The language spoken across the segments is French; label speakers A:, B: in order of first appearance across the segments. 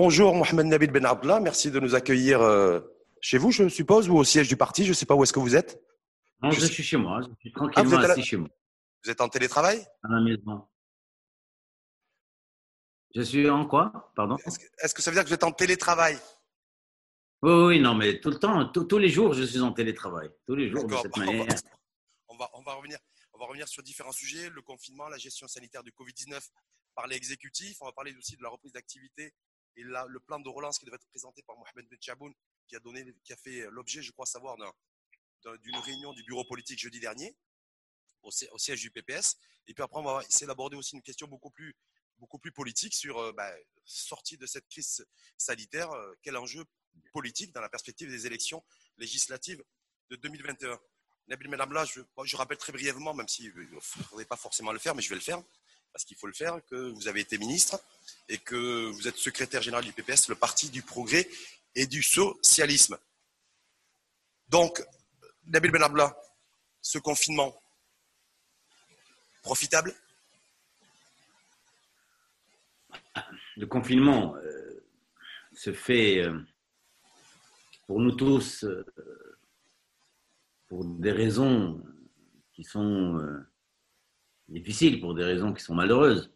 A: Bonjour Mohamed Nabil Ben Abdallah, merci de nous accueillir euh, chez vous, je suppose, ou au siège du parti. Je ne sais pas où est-ce que vous êtes.
B: Non, je, suis chez moi, je suis tranquillement ah, assis chez moi.
A: Vous êtes en télétravail?
B: À la maison. Je suis en quoi? Pardon?
A: Est-ce que, ça veut dire que vous êtes en télétravail?
B: Oui, oui, non, mais tout le temps, tous les jours, je suis en télétravail. Tous les jours, de cette manière.
A: On va, on va, revenir, on va revenir sur différents sujets le confinement, la gestion sanitaire du Covid-19 par l'exécutif. On va parler aussi de la reprise d'activité et là, le plan de relance qui devait être présenté par Mohamed Ben Chaboun, qui a, donné, qui a fait l'objet, je crois savoir, d'une réunion du bureau politique jeudi dernier au, siège du PPS. Et puis après, on va essayer d'aborder aussi une question beaucoup plus, politique sur euh, bah, sortie de cette crise sanitaire, euh, quel enjeu politique dans la perspective des élections législatives de 2021. Nabil Menabla, je, rappelle très brièvement, même s'il ne faudrait pas forcément le faire, mais je vais le faire, parce qu'il faut le faire, que vous avez été ministre et que vous êtes secrétaire général du PPS, le parti du progrès et du socialisme. Donc, Nabil Benabla, ce confinement, profitable?
B: Le confinement euh, se fait euh, pour nous tous euh, pour des raisons qui sont difficiles, pour des raisons qui sont malheureuses.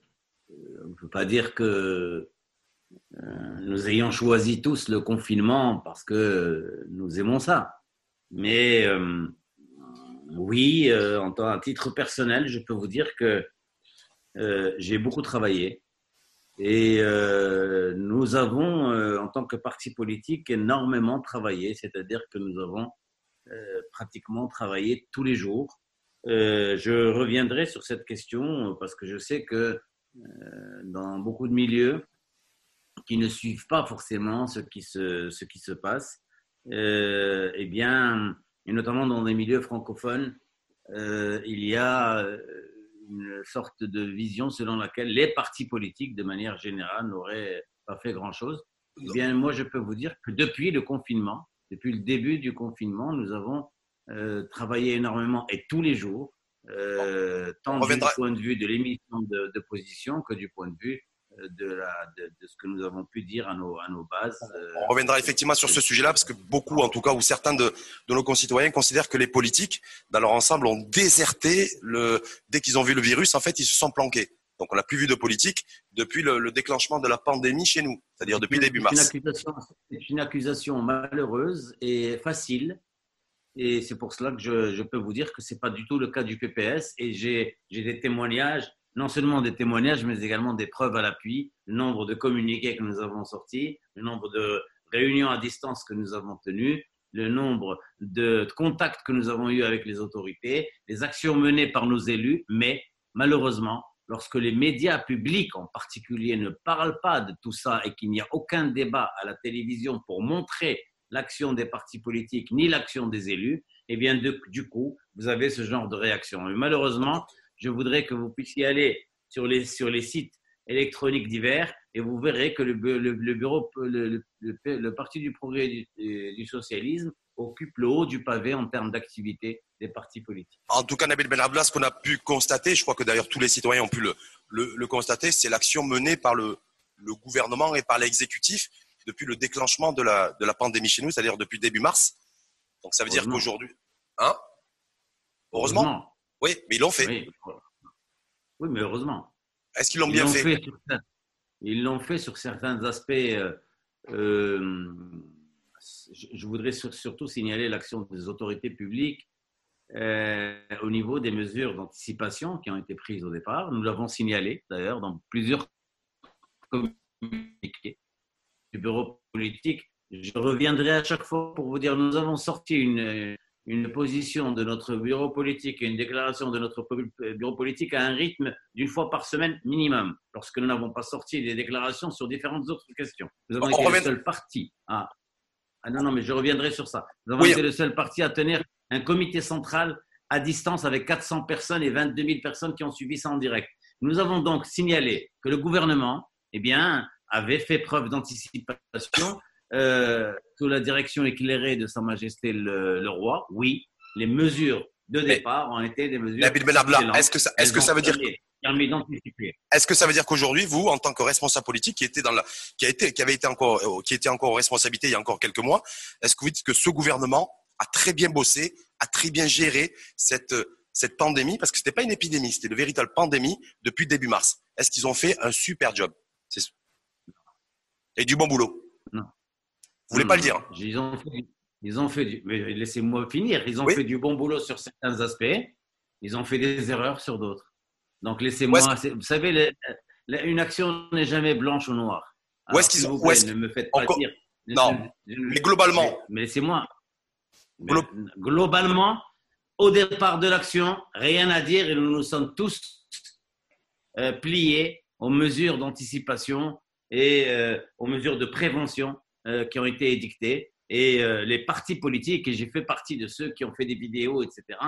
B: On ne peut pas dire que nous ayons choisi tous le confinement parce que nous aimons ça. Mais euh, oui, euh, en à titre personnel, je peux vous dire que euh, j'ai beaucoup travaillé et nous avons, en tant que parti politique, énormément travaillé, c'est-à-dire que nous avons pratiquement travaillé tous les jours. Je reviendrai sur cette question parce que je sais que dans beaucoup de milieux qui ne suivent pas forcément ce qui se, ce qui se passe, euh, eh bien, et notamment dans les milieux francophones, euh, il y a euh, une sorte de vision selon laquelle les partis politiques, de manière générale, n'auraient pas fait grand-chose. Eh bien, moi, je peux vous dire que depuis le confinement, depuis le début du confinement, nous avons travaillé énormément et tous les jours, tant du point de vue de l'émission de, de, position que du point de vue de, la, de, ce que nous avons pu dire à nos, à nos bases.
A: Euh, On reviendra effectivement sur ce sujet-là, parce que beaucoup, en tout cas, ou certains de, de, nos concitoyens considèrent que les politiques, dans leur ensemble, ont déserté le, dès qu'ils ont vu le virus, en fait, ils se sont planqués. Donc, on n'a plus vu de politique depuis le, déclenchement de la pandémie chez nous, c'est-à-dire depuis début mars.
B: C'est une, accusation malheureuse et facile. Et c'est pour cela que je, peux vous dire que ce n'est pas du tout le cas du PPS. Et j'ai des témoignages non seulement des témoignages, mais également des preuves à l'appui, le nombre de communiqués que nous avons sortis, le nombre de réunions à distance que nous avons tenues, le nombre de contacts que nous avons eus avec les autorités, les actions menées par nos élus, mais malheureusement, lorsque les médias publics en particulier ne parlent pas de tout ça et qu'il n'y a aucun débat à la télévision pour montrer l'action des partis politiques ni l'action des élus, eh bien, du coup, vous avez ce genre de réaction. Malheureusement, je voudrais que vous puissiez aller sur les, sites électroniques divers et vous verrez que le, le, le, le, Parti du progrès du, du, socialisme occupe le haut du pavé en termes d'activité des partis politiques.
A: En tout cas, Nabil Benabla, ce qu'on a pu constater, je crois que d'ailleurs tous les citoyens ont pu le, le, constater, c'est l'action menée par le, gouvernement et par l'exécutif depuis le déclenchement de la, de la pandémie chez nous, c'est-à-dire depuis début mars. Donc ça veut dire qu'aujourd'hui... Hein? Heureusement? Oui, mais ils l'ont fait.
B: Oui. mais heureusement.
A: Est-ce qu'ils l'ont bien fait,
B: Ils l'ont fait sur certains aspects. Euh, euh, je voudrais surtout signaler l'action des autorités publiques euh, au niveau des mesures d'anticipation qui ont été prises au départ. Nous l'avons signalé d'ailleurs dans plusieurs communiqués du bureau politique. Je reviendrai à chaque fois pour vous dire, nous avons sorti une, une position de notre bureau politique et une déclaration de notre bureau politique à un rythme d'une fois par semaine minimum, lorsque nous n'avons pas sorti des déclarations sur différentes autres questions. Nous avons été le seul parti à... Ah non, non, mais je reviendrai sur ça. Nous avons été le seul parti à tenir un comité central à distance avec 400 personnes et 22 000 personnes qui ont suivi ça en direct. Nous avons donc signalé que le gouvernement eh bien, avait fait preuve d'anticipation euh, sous la direction éclairée de Sa Majesté le, roi, oui, les mesures de départ ont été des mesures.
A: est-ce que ça, est-ce que ça veut dire. Est-ce que ça veut dire qu'aujourd'hui, vous, en tant que responsable politique, qui était dans la, qui a été, qui avait été encore, euh, qui était encore en responsabilité il y a encore quelques mois, est-ce que vous dites que ce gouvernement a très bien bossé, a très bien géré cette, cette pandémie, parce que c'était pas une épidémie, c'était une véritable pandémie depuis début mars. Est-ce qu'ils ont fait un super job? Et du bon boulot
B: Non.
A: Vous voulez pas le dire
B: Ils ont fait, ils ont fait du, mais laissez-moi finir. Ils ont fait du bon boulot sur certains aspects. Ils ont fait des erreurs sur d'autres. Donc laissez-moi. vous savez, une action n'est jamais blanche ou noire.
A: où est-ce qu'ils ont
B: Ne me faites pas dire.
A: Non. mais globalement.
B: Mais laissez-moi. Globalement, au départ de l'action, rien à dire et nous nous sommes tous euh, pliés aux mesures d'anticipation et euh, aux mesures de prévention euh, qui ont été édictées et euh, les partis politiques, et j'ai fait partie de ceux qui ont fait des vidéos, etc.,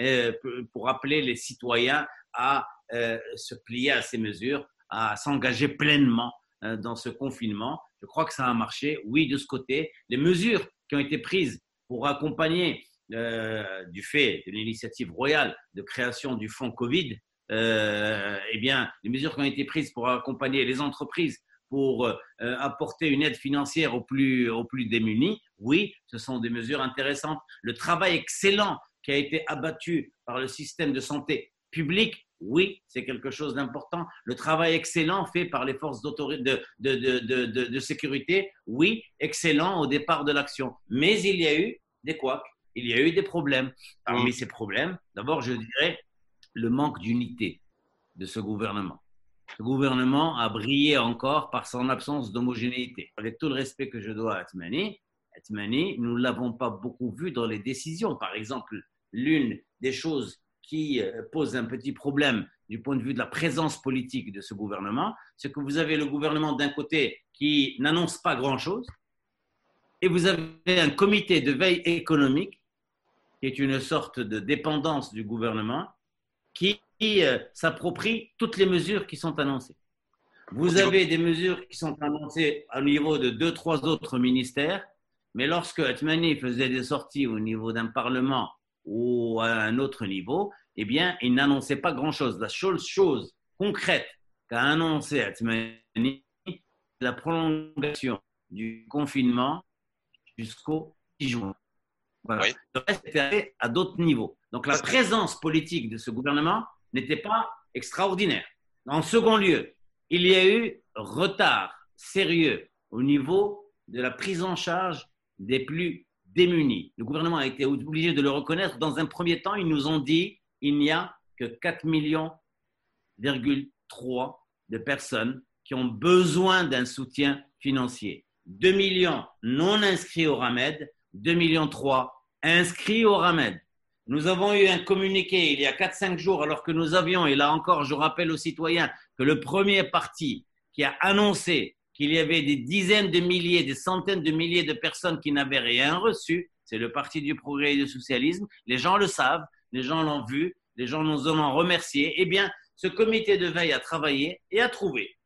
B: euh, pour appeler les citoyens à euh, se plier à ces mesures, à s'engager pleinement dans ce confinement. Je crois que ça a marché, oui, de ce côté. Les mesures qui ont été prises pour accompagner, du fait de l'initiative royale de création du fonds Covid, eh bien, les mesures qui ont été prises pour accompagner les entreprises pour euh, apporter une aide financière aux plus, aux plus démunis, oui, ce sont des mesures intéressantes. Le travail excellent qui a été abattu par le système de santé public, oui, c'est quelque chose d'important. Le travail excellent fait par les forces de, de, de, de, sécurité, oui, excellent au départ de l'action. Mais il y a eu des couacs, il y a eu des problèmes. Parmi ces problèmes, d'abord, je dirais le manque d'unité de ce gouvernement. Ce gouvernement a brillé encore par son absence d'homogénéité. Avec tout le respect que je dois à Atmani, Atmani, nous ne l'avons pas beaucoup vu dans les décisions. Par exemple, l'une des choses qui euh, pose un petit problème du point de vue de la présence politique de ce gouvernement, c'est que vous avez le gouvernement d'un côté qui n'annonce pas grand-chose, et vous avez un comité de veille économique, qui est une sorte de dépendance du gouvernement, qui euh, s'approprie toutes les mesures qui sont annoncées. Vous avez des mesures qui sont annoncées au niveau de deux, trois autres ministères, mais lorsque Atmani faisait des sorties au niveau d'un parlement ou à un autre niveau, eh bien, il n'annonçait pas grand-chose. La seule chose concrète qu'a annoncé Atmani, c'est la prolongation du confinement jusqu'au 6 juin. Voilà. Le reste était à d'autres niveaux. Donc la présence politique de ce gouvernement n'était pas extraordinaire. En second lieu, il y a eu retard sérieux au niveau de la prise en charge des plus démunis. Le gouvernement a été obligé de le reconnaître. Dans un premier temps, ils nous ont dit il n'y a que 4 millions de personnes qui ont besoin d'un soutien financier. 2 millions non inscrits au RAMED, 2 millions 3 inscrits au RAMED. Nous avons eu un communiqué il y a 4-5 jours, alors que nous avions, et là encore, je rappelle aux citoyens que le premier parti qui a annoncé qu'il y avait des dizaines de milliers, des centaines de milliers de personnes qui n'avaient rien reçu, c'est le Parti du progrès et du socialisme. Les gens le savent, les gens l'ont vu, les gens nous ont remercié. Eh bien, ce comité de veille a travaillé et a trouvé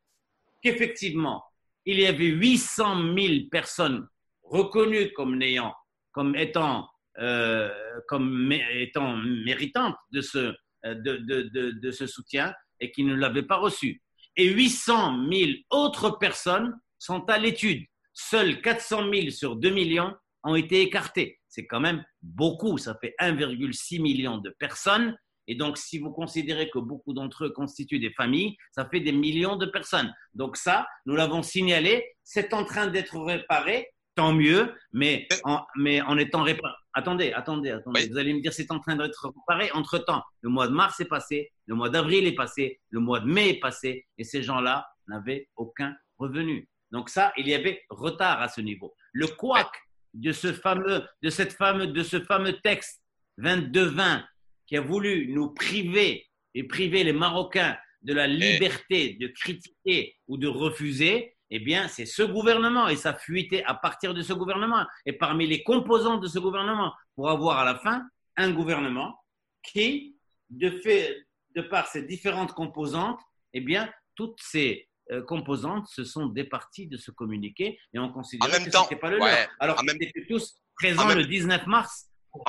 B: qu'effectivement, il y avait 800 000 personnes reconnues comme n'ayant, comme étant euh, comme étant méritante de ce, euh, de, de, de, ce soutien et qui ne l'avaient pas reçu. Et 800 000 autres personnes sont à l'étude. Seuls 400 000 sur 2 millions ont été écartés. C'est quand même beaucoup, ça fait 1,6 million de personnes. Et donc, si vous considérez que beaucoup d'entre eux constituent des familles, ça fait des millions de personnes. Donc ça, nous l'avons signalé, c'est en train d'être réparé, tant mieux, mais en, mais en étant réparé Attendez, attendez, attendez. Vous allez me dire c'est en train d'être réparé. Entre-temps, le mois de mars est passé, le mois d'avril est passé, le mois de mai est passé, et ces gens-là n'avaient aucun revenu. Donc ça, il y avait retard à ce niveau. Le couac de ce fameux, de cette fameux, de ce fameux texte 22-20 qui a voulu nous priver et priver les Marocains de la liberté de critiquer ou de refuser, eh bien, c'est ce gouvernement et ça fuité à partir de ce gouvernement et parmi les composants de ce gouvernement pour avoir à la fin un gouvernement qui, de fait, de par ses différentes composantes, eh bien, toutes ces euh, composantes se sont départies de ce communiqué et on considère que ce n'était pas le leur. Alors, on était tous présents le 19 mars pour,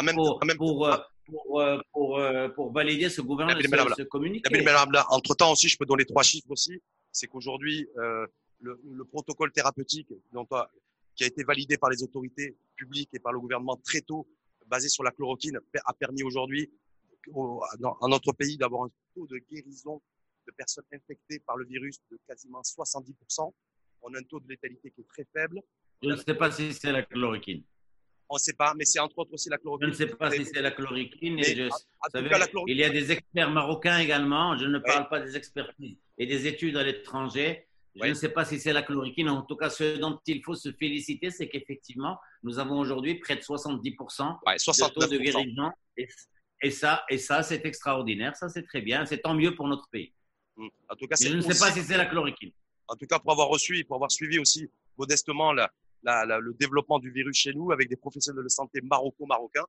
B: pour, pour, euh, pour, pour valider ce gouvernement, ce, ce communiqué.
A: Entre temps aussi, je peux donner trois chiffres aussi. C'est qu'aujourd'hui, euh, le, le, protocole thérapeutique dont, qui a été validé par les autorités publiques et par le gouvernement très tôt, basé sur la chloroquine, a permis aujourd'hui dans notre pays d'avoir un taux de guérison de personnes infectées par le virus de quasiment 70%. On a un taux de létalité qui est très faible.
B: Je ne sais pas si c'est la chloroquine.
A: On ne sait pas, mais c'est entre autres aussi la chloroquine.
B: Je ne sais pas si c'est la chloroquine. Il y a des experts marocains également. Je ne parle pas des expertises et des études à l'étranger. Je ne sais pas si c'est la chloroquine. En tout cas, ce dont il faut se féliciter, c'est qu'effectivement, nous avons aujourd'hui près de 70% de taux de guérison. Et, ça, et ça c'est extraordinaire. Ça, c'est très bien. C'est tant mieux pour notre pays.
A: Mmh. En tout cas,
B: je ne sais pas si c'est la chloroquine.
A: En tout cas, pour avoir reçu et pour avoir suivi aussi modestement la, la, la, le développement du virus chez nous avec des professionnels de santé maroco-marocains,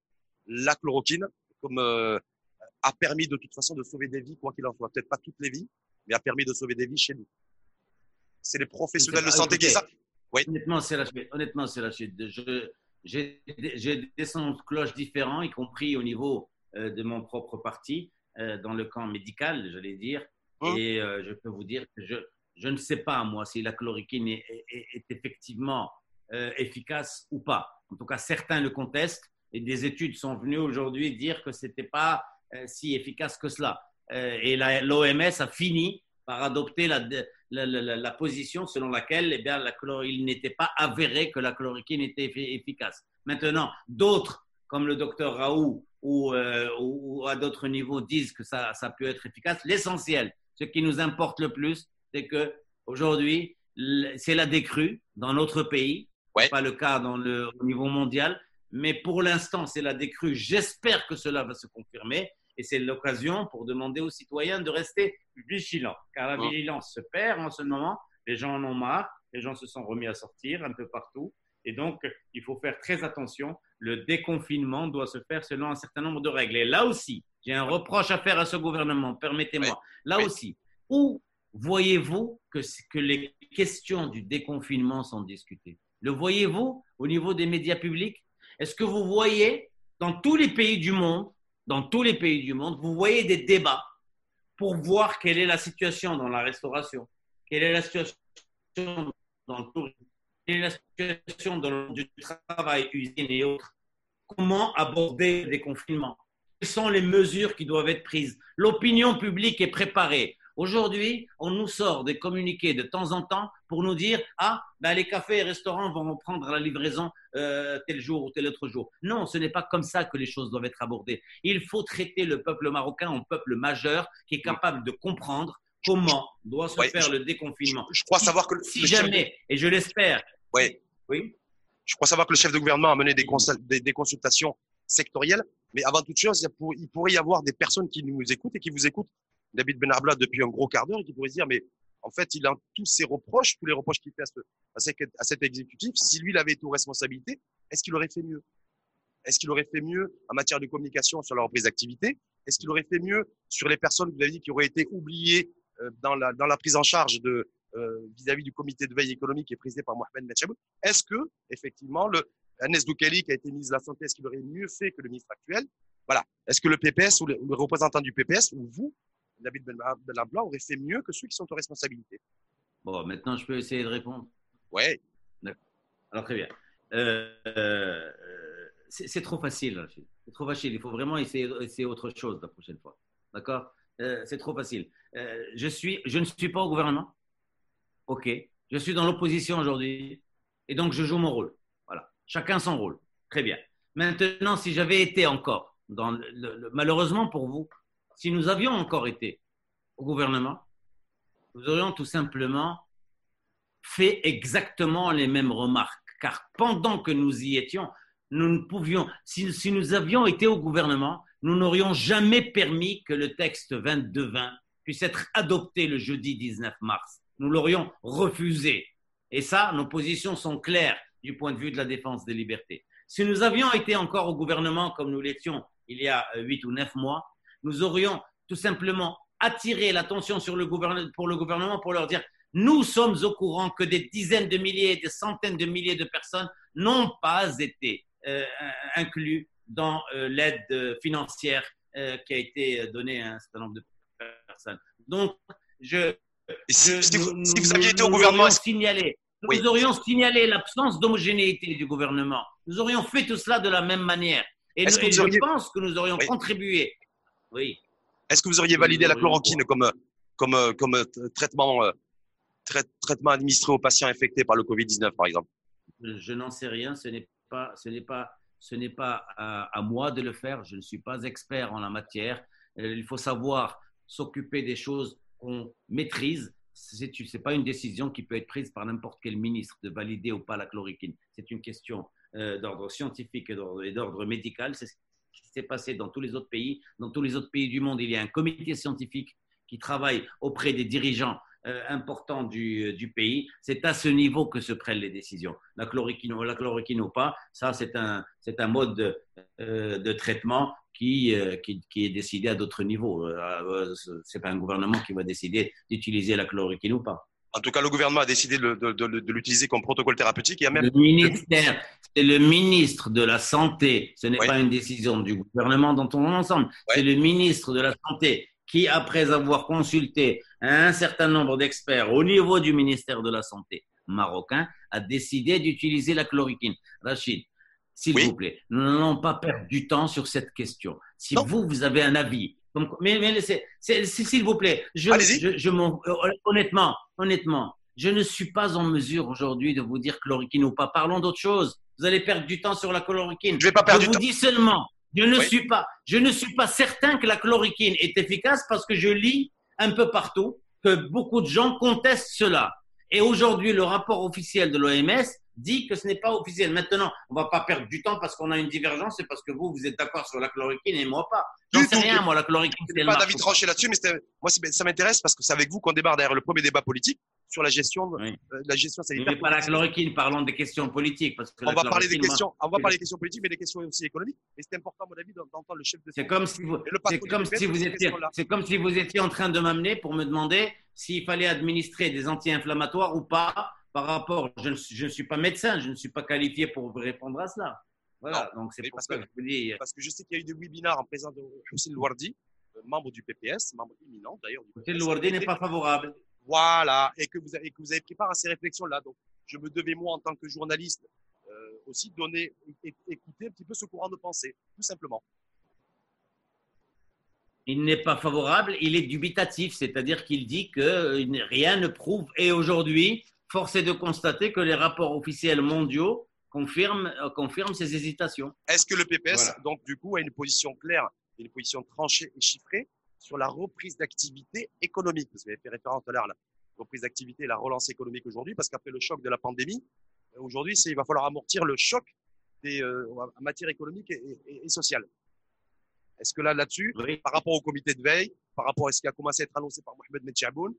A: la chloroquine comme, euh, a permis de toute façon de sauver des vies, quoi qu'il en soit. Peut-être pas toutes les vies, mais a permis de sauver des vies chez nous. C'est les professionnels de santé qui ça.
B: Oui. Honnêtement, c'est la chute. Honnêtement, c'est. J'ai des sons de cloche différents, y compris au niveau euh, de mon propre parti, euh, dans le camp médical, j'allais dire. Hum. Et euh, je peux vous dire que je, je ne sais pas, moi, si la chloroquine est, est, est effectivement efficace ou pas. En tout cas, certains le contestent et des études sont venues aujourd'hui dire que ce n'était pas si efficace que cela. Et l'OMS a fini par adopter la, la, la, la, position selon laquelle eh bien, la il n'était pas avéré que la chloroquine était efficace. Maintenant, d'autres, comme le docteur Raoult ou, ou, à d'autres niveaux, disent que ça, ça peut être efficace. L'essentiel, ce qui nous importe le plus, c'est que aujourd'hui, c'est la décrue dans notre pays n'est pas le cas dans le, au niveau mondial. Mais pour l'instant, c'est la décrue. J'espère que cela va se confirmer. Et c'est l'occasion pour demander aux citoyens de rester vigilants. Car la vigilance se perd en ce moment. Les gens en ont marre. Les gens se sont remis à sortir un peu partout. Et donc, il faut faire très attention. Le déconfinement doit se faire selon un certain nombre de règles. Et là aussi, j'ai un reproche à faire à ce gouvernement. Permettez-moi. Là aussi, où voyez-vous que, que les questions du déconfinement sont discutées? Le voyez-vous au niveau des médias publics? Est-ce que vous voyez dans tous les pays du monde, dans tous les pays du monde, vous voyez des débats pour voir quelle est la situation dans la restauration, quelle est la situation dans le tourisme, quelle est la situation dans le travail, usine et autres. Comment aborder les confinements? Quelles sont les mesures qui doivent être prises? L'opinion publique est préparée. Aujourd'hui, on nous sort des communiqués de temps en temps pour nous dire Ah, ben les cafés et restaurants vont prendre la livraison euh, tel jour ou tel autre jour. Non, ce n'est pas comme ça que les choses doivent être abordées. Il faut traiter le peuple marocain en peuple majeur qui est capable de comprendre comment doit se faire le déconfinement.
A: Je, crois savoir que
B: si jamais, et je l'espère.
A: Oui.
B: Oui.
A: Je crois savoir que le chef de gouvernement a mené des, des, consultations sectorielles, mais avant toute chose, il pourrait y avoir des personnes qui nous écoutent et qui vous écoutent David Benarbla depuis un gros quart d'heure et qui pourrait se dire, mais en fait, il a tous ses reproches, tous les reproches qu'il fait à, ce, à, cet exécutif. Si lui, il avait été aux responsabilités, est-ce qu'il aurait fait mieux? Est-ce qu'il aurait fait mieux en matière de communication sur la reprise d'activité? Est-ce qu'il aurait fait mieux sur les personnes, vous avez dit, qui auraient été oubliées euh, dans, la, prise en charge euh, vis-à-vis du comité de veille économique qui est présidé par Mohamed Metchaboud Est-ce que, effectivement, le Agnès Doukali, qui a été ministre de la Santé, est-ce qu'il aurait mieux fait que le ministre actuel? Voilà. Est-ce que le PPS ou le représentant du PPS ou vous, David Benabla aurait fait mieux que ceux qui sont aux responsabilités.
B: Bon, maintenant, je peux essayer de répondre?
A: Oui.
B: Alors, très bien. Euh, euh, c'est trop facile. C'est trop facile. Il faut vraiment essayer, essayer autre chose la prochaine fois. D'accord? Euh, C'est trop facile. je, suis, je ne suis pas au gouvernement. OK. Je suis dans l'opposition aujourd'hui. Et donc, je joue mon rôle. Voilà. Chacun son rôle. Très bien. Maintenant, si j'avais été encore, dans le, malheureusement pour vous, si nous avions encore été au gouvernement, nous aurions tout simplement fait exactement les mêmes remarques. Car pendant que nous y étions, nous ne pouvions, si, nous avions été au gouvernement, nous n'aurions jamais permis que le texte 22-20 puisse être adopté le jeudi 19 mars. Nous l'aurions refusé. Et ça, nos positions sont claires du point de vue de la défense des libertés. Si nous avions été encore au gouvernement comme nous l'étions il y a huit ou neuf mois, nous aurions tout simplement attiré l'attention sur le gouvernement, pour le gouvernement pour leur dire nous sommes au courant que des dizaines de milliers, des centaines de milliers de personnes n'ont pas été euh, inclus dans l'aide financière qui a été donnée à un certain nombre de personnes. Donc, je,
A: si, vous aviez été au gouvernement,
B: signalé, nous aurions signalé l'absence d'homogénéité du gouvernement. Nous aurions fait tout cela de la même manière. Et, je pense que nous aurions contribué. Oui.
A: Est-ce que vous auriez validé la chloroquine comme, comme, comme traitement, traitement administré aux patients infectés par le Covid-19, par exemple?
B: Je, n'en sais rien. Ce n'est pas, ce n'est pas, ce n'est pas à, moi de le faire. Je ne suis pas expert en la matière. Euh, il faut savoir s'occuper des choses qu'on maîtrise. Ce n'est pas une décision qui peut être prise par n'importe quel ministre de valider ou pas la chloroquine. C'est une question euh, d'ordre scientifique et d'ordre médical. C'est ce qui s'est passé dans tous les autres pays. Dans tous les autres pays du monde, il y a un comité scientifique qui travaille auprès des dirigeants euh, importants du, du pays. C'est à ce niveau que se prennent les décisions. La chloroquine, la chloroquine ou pas, ça c'est un, un mode de, euh, de traitement qui, qui, qui, est décidé à d'autres niveaux. Ce n'est pas un gouvernement qui va décider d'utiliser la chloroquine ou pas.
A: En tout cas, le gouvernement a décidé de, de, de, l'utiliser comme protocole thérapeutique.
B: même... Le ministère, c'est le ministre de la Santé. Ce n'est pas une décision du gouvernement dans ton ensemble. C'est le ministre de la Santé qui, après avoir consulté un certain nombre d'experts au niveau du ministère de la Santé marocain, a décidé d'utiliser la chloroquine. Rachid, s'il vous plaît, nous n'allons pas perdre du temps sur cette question. Si vous, vous avez un avis mais, mais s'il vous plaît, je, je, euh, honnêtement, honnêtement, je ne suis pas en mesure aujourd'hui de vous dire chloroquine ou pas. Parlons d'autre chose. Vous allez perdre du temps sur la chloroquine.
A: Je vais pas perdre
B: je vous dis seulement, je ne suis pas, je ne suis pas certain que la chloroquine est efficace parce que je lis un peu partout que beaucoup de gens contestent cela. Et aujourd'hui, le rapport officiel de l'OMS dit que ce n'est pas officiel. Maintenant, on ne va pas perdre du temps parce qu'on a une divergence, c'est parce que vous, vous êtes d'accord sur la chloroquine et moi pas. J'en sais rien, moi, la chloroquine.
A: Je pas d'avis tranché là-dessus, mais moi, ça m'intéresse parce que c'est avec vous qu'on démarre derrière le premier débat politique sur la gestion, euh, la gestion sanitaire.
B: Mais pas la chloroquine, parlons des questions politiques. Parce que
A: on va parler des questions, on va parler des questions politiques, mais des questions aussi économiques. Et c'est important, à mon avis, d'entendre le chef de
B: C'est comme si vous, comme si vous étiez, c'est comme si vous étiez en train de m'amener pour me demander s'il fallait administrer des anti-inflammatoires ou pas par rapport, je ne, suis pas médecin, je ne suis pas qualifié pour répondre à cela. Voilà, donc c'est pour ça que, je vous dis.
A: Parce que je sais qu'il y a eu des webinaires en présence de Hussein Louardi, euh, membre du PPS, membre imminent d'ailleurs.
B: Hussein Louardi n'est pas favorable.
A: Voilà, et que vous avez, que vous avez pris part à ces réflexions-là. Donc, je me devais, moi, en tant que journaliste, euh, aussi donner, écouter un petit peu ce courant de pensée, tout simplement.
B: Il n'est pas favorable, il est dubitatif, c'est-à-dire qu'il dit que euh, rien ne prouve. Et aujourd'hui, force est de constater que les rapports officiels mondiaux confirment, euh, confirment ces hésitations.
A: Est-ce que le PPS, donc, du coup, a une position claire, une position tranchée et chiffrée sur la reprise d'activité économique? Vous avez fait référence tout à l'heure à la reprise d'activité et la relance économique aujourd'hui, parce qu'après le choc de la pandémie, euh, aujourd'hui, il va falloir amortir le choc des, euh, en matière économique et, sociale. Est-ce que là, là-dessus, par rapport au comité de veille, par rapport à ce qui a commencé à être annoncé par Mohamed Metchaboun,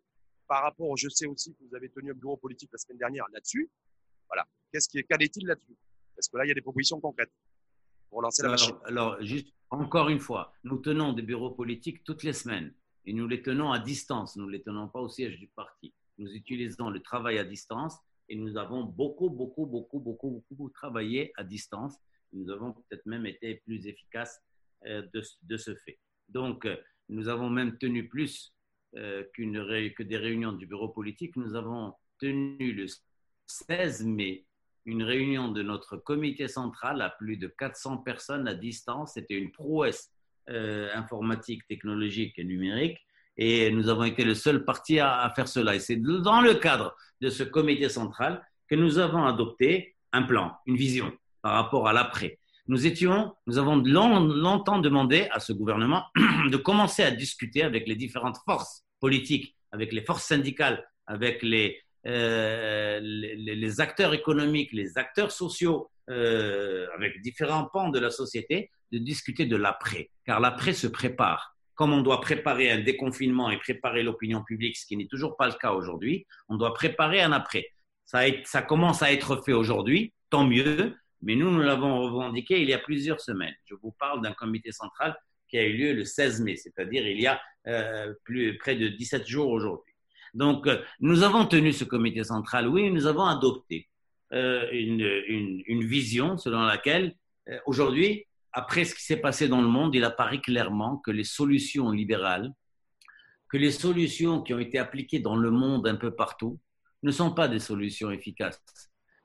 A: par rapport, je sais aussi que vous avez tenu un bureau politique la semaine dernière là-dessus. Voilà. Qu'est-ce qui, qu'en est-il là-dessus? Parce que là, il y a des propositions concrètes pour lancer la machine.
B: Alors, juste encore une fois, nous tenons des bureaux politiques toutes les semaines et nous les tenons à distance. Nous ne les tenons pas au siège du parti. Nous utilisons le travail à distance et nous avons beaucoup, beaucoup, beaucoup, beaucoup, beaucoup travaillé à distance. Nous avons peut-être même été plus efficaces euh, de, de ce fait. Donc, euh, nous avons même tenu plus euh, que des réunions du bureau politique, nous avons tenu le 16 mai une réunion de notre comité central à plus de 400 personnes à distance. C'était une prouesse euh, informatique, technologique et numérique. Et nous avons été le seul parti à, faire cela. Et c'est dans le cadre de ce comité central que nous avons adopté un plan, une vision par rapport à l'après. Nous étions, nous avons longtemps demandé à ce gouvernement de commencer à discuter avec les différentes forces politiques, avec les forces syndicales, avec les, euh, acteurs économiques, les acteurs sociaux, euh, avec différents pans de la société, de discuter de l'après. Car l'après se prépare. Comme on doit préparer un déconfinement et préparer l'opinion publique, ce qui n'est toujours pas le cas aujourd'hui, on doit préparer un après. Ça commence à être fait aujourd'hui, tant mieux, mais nous, nous l'avons revendiqué il y a plusieurs semaines. Je vous parle d'un comité central qui a eu lieu le 16 mai, c'est-à-dire il y a euh, plus, près de 17 jours aujourd'hui. Donc, euh, nous avons tenu ce comité central, oui, nous avons adopté euh, une, une, une, vision selon laquelle aujourd'hui, après ce qui s'est passé dans le monde, il apparaît clairement que les solutions libérales, que les solutions qui ont été appliquées dans le monde un peu partout, ne sont pas des solutions efficaces.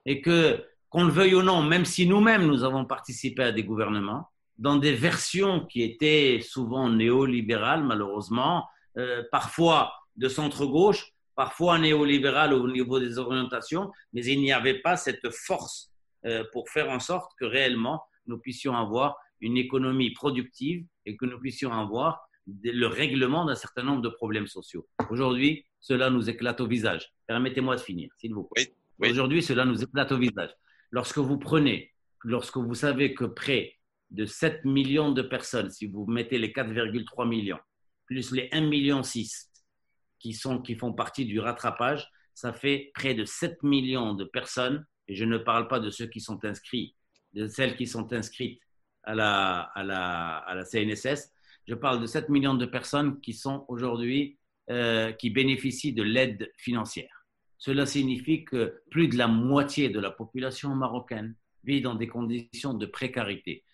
B: Et que, qu'on le veuille ou non, même si nous-mêmes nous avons participé à des gouvernements, dans des versions qui étaient souvent néolibérales, malheureusement, euh, parfois de centre-gauche, parfois néolibérales au niveau des orientations, mais il n'y avait pas cette force euh, pour faire en sorte que réellement nous puissions avoir une économie productive et que nous puissions avoir le règlement d'un certain nombre de problèmes sociaux. Aujourd'hui, cela nous éclate au visage. Permettez-moi de finir, s'il vous plaît. Aujourd'hui, cela nous éclate au visage. Lorsque vous prenez, lorsque vous savez que près de 7 millions de personnes, si vous mettez les 4,3 millions, plus les 1,6 million qui, qui font partie du rattrapage, ça fait près de 7 millions de personnes, et je ne parle pas de ceux qui sont inscrits, de celles qui sont inscrites à la CNSS, je parle de 7 millions de personnes qui sont aujourd'hui, euh, qui bénéficient de l'aide financière. Cela signifie que plus de la moitié de la population marocaine vit dans des conditions de précarité.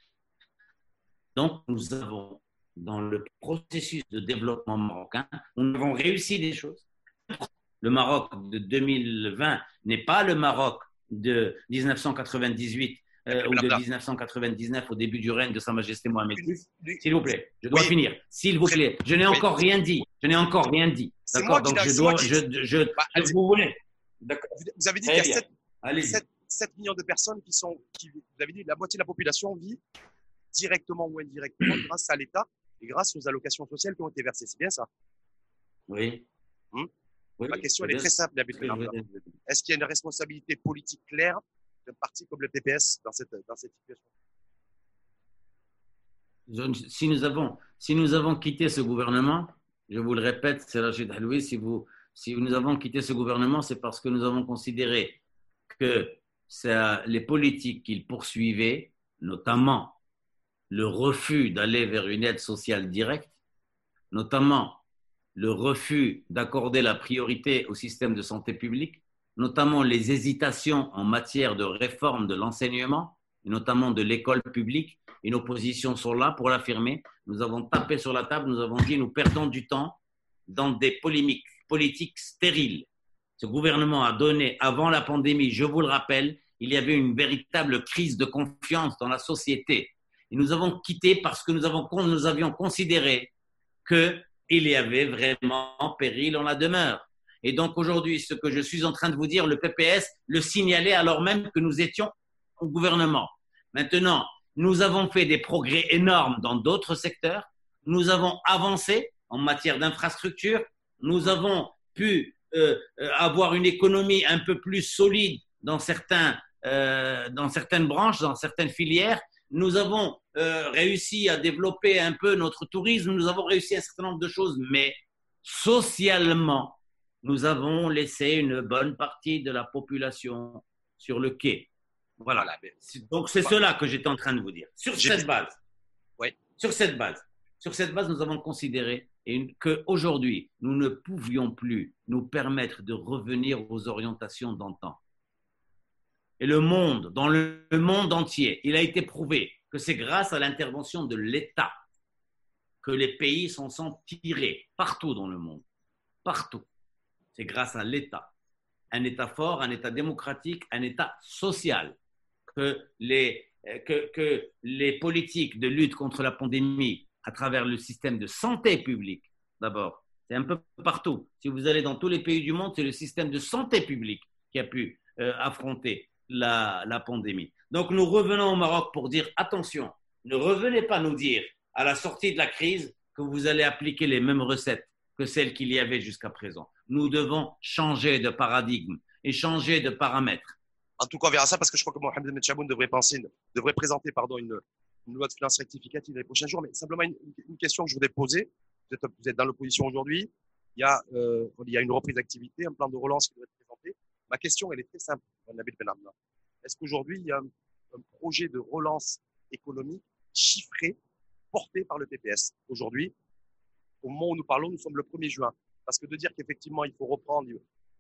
B: Donc, nous avons, dans le processus de développement marocain, nous avons réussi des choses. Le Maroc de 2020 n'est pas le Maroc de 1998 euh, ou de 1999 au début du règne de Sa Majesté Mohamed. S'il vous plaît, je dois finir. S'il vous plaît, je n'ai encore rien dit. Je n'ai encore rien dit. D'accord Donc je dois. Je, je, bah, vous voulez.
A: Vous avez dit qu'il y a 7, 7, millions de personnes qui sont. Qui, vous avez dit la moitié de la population vit directement ou indirectement grâce à l'État et grâce aux allocations sociales qui ont été versées. C'est bien ça?
B: Oui.
A: Hum? Oui Ma question elle est très simple, Est-ce qu'il y a une responsabilité politique claire d'un parti comme le PPS dans cette, dans cette situation?
B: Si nous, avons, si nous avons quitté ce gouvernement, je vous le répète, c'est Rachid Haloui, si, si nous avons quitté ce gouvernement, c'est parce que nous avons considéré que les politiques qu'il poursuivait, notamment le refus d'aller vers une aide sociale directe, notamment le refus d'accorder la priorité au système de santé publique, notamment les hésitations en matière de réforme de l'enseignement, notamment de l'école publique, et nos positions sont là pour l'affirmer. Nous avons tapé sur la table, nous avons dit nous perdons du temps dans des polémiques politiques stériles. Ce gouvernement a donné, avant la pandémie, je vous le rappelle, il y avait une véritable crise de confiance dans la société. Et nous avons quitté parce que nous, nous avions considéré qu'il y avait vraiment péril en la demeure. Et donc aujourd'hui, ce que je suis en train de vous dire, le PPS le signalait alors même que nous étions au gouvernement. Maintenant, nous avons fait des progrès énormes dans d'autres secteurs. Nous avons avancé en matière d'infrastructure. Nous avons pu euh, euh, avoir une économie un peu plus solide dans, certains, euh, dans certaines branches, dans certaines filières. Nous avons réussi à développer un peu notre tourisme. Nous avons réussi un certain nombre de choses, mais socialement, nous avons laissé une bonne partie de la population sur le quai. Voilà. Donc c'est cela que j'étais en train de vous dire. Sur cette base,
A: oui.
B: sur cette base, sur cette base, nous avons considéré qu'aujourd'hui, nous ne pouvions plus nous permettre de revenir aux orientations d'antan. Et le monde, dans le monde entier, il a été prouvé que c'est grâce à l'intervention de l'État que les pays s'en sont tirés partout dans le monde. Partout c'est grâce à l'État. Un État fort, un État démocratique, un État social. Que les, que, que les politiques de lutte contre la pandémie à travers le système de santé publique, d'abord, c'est un peu partout. Si vous allez dans tous les pays du monde, c'est le système de santé publique qui a pu euh, affronter la, la pandémie. Donc nous revenons au Maroc pour dire attention, ne revenez pas nous dire à la sortie de la crise que vous allez appliquer les mêmes recettes que celles qu'il y avait jusqu'à présent nous devons changer de paradigme et changer de paramètres.
A: En tout cas, on verra ça parce que je crois que Mohamed Metchaboun devrait, penser, devrait présenter pardon, une, loi de finances rectificative les prochains jours. Mais simplement, une, question que je voudrais poser. Vous êtes, vous êtes dans l'opposition aujourd'hui. Il, y a, euh, il y a une reprise d'activité, un plan de relance qui doit être présenté. Ma question, elle est très simple, Nabil Benamna. Est-ce qu'aujourd'hui, il y a un, un, projet de relance économique chiffré porté par le PPS Aujourd'hui, au moment où nous parlons, nous sommes le 1er juin. Parce que de dire qu'effectivement, il faut reprendre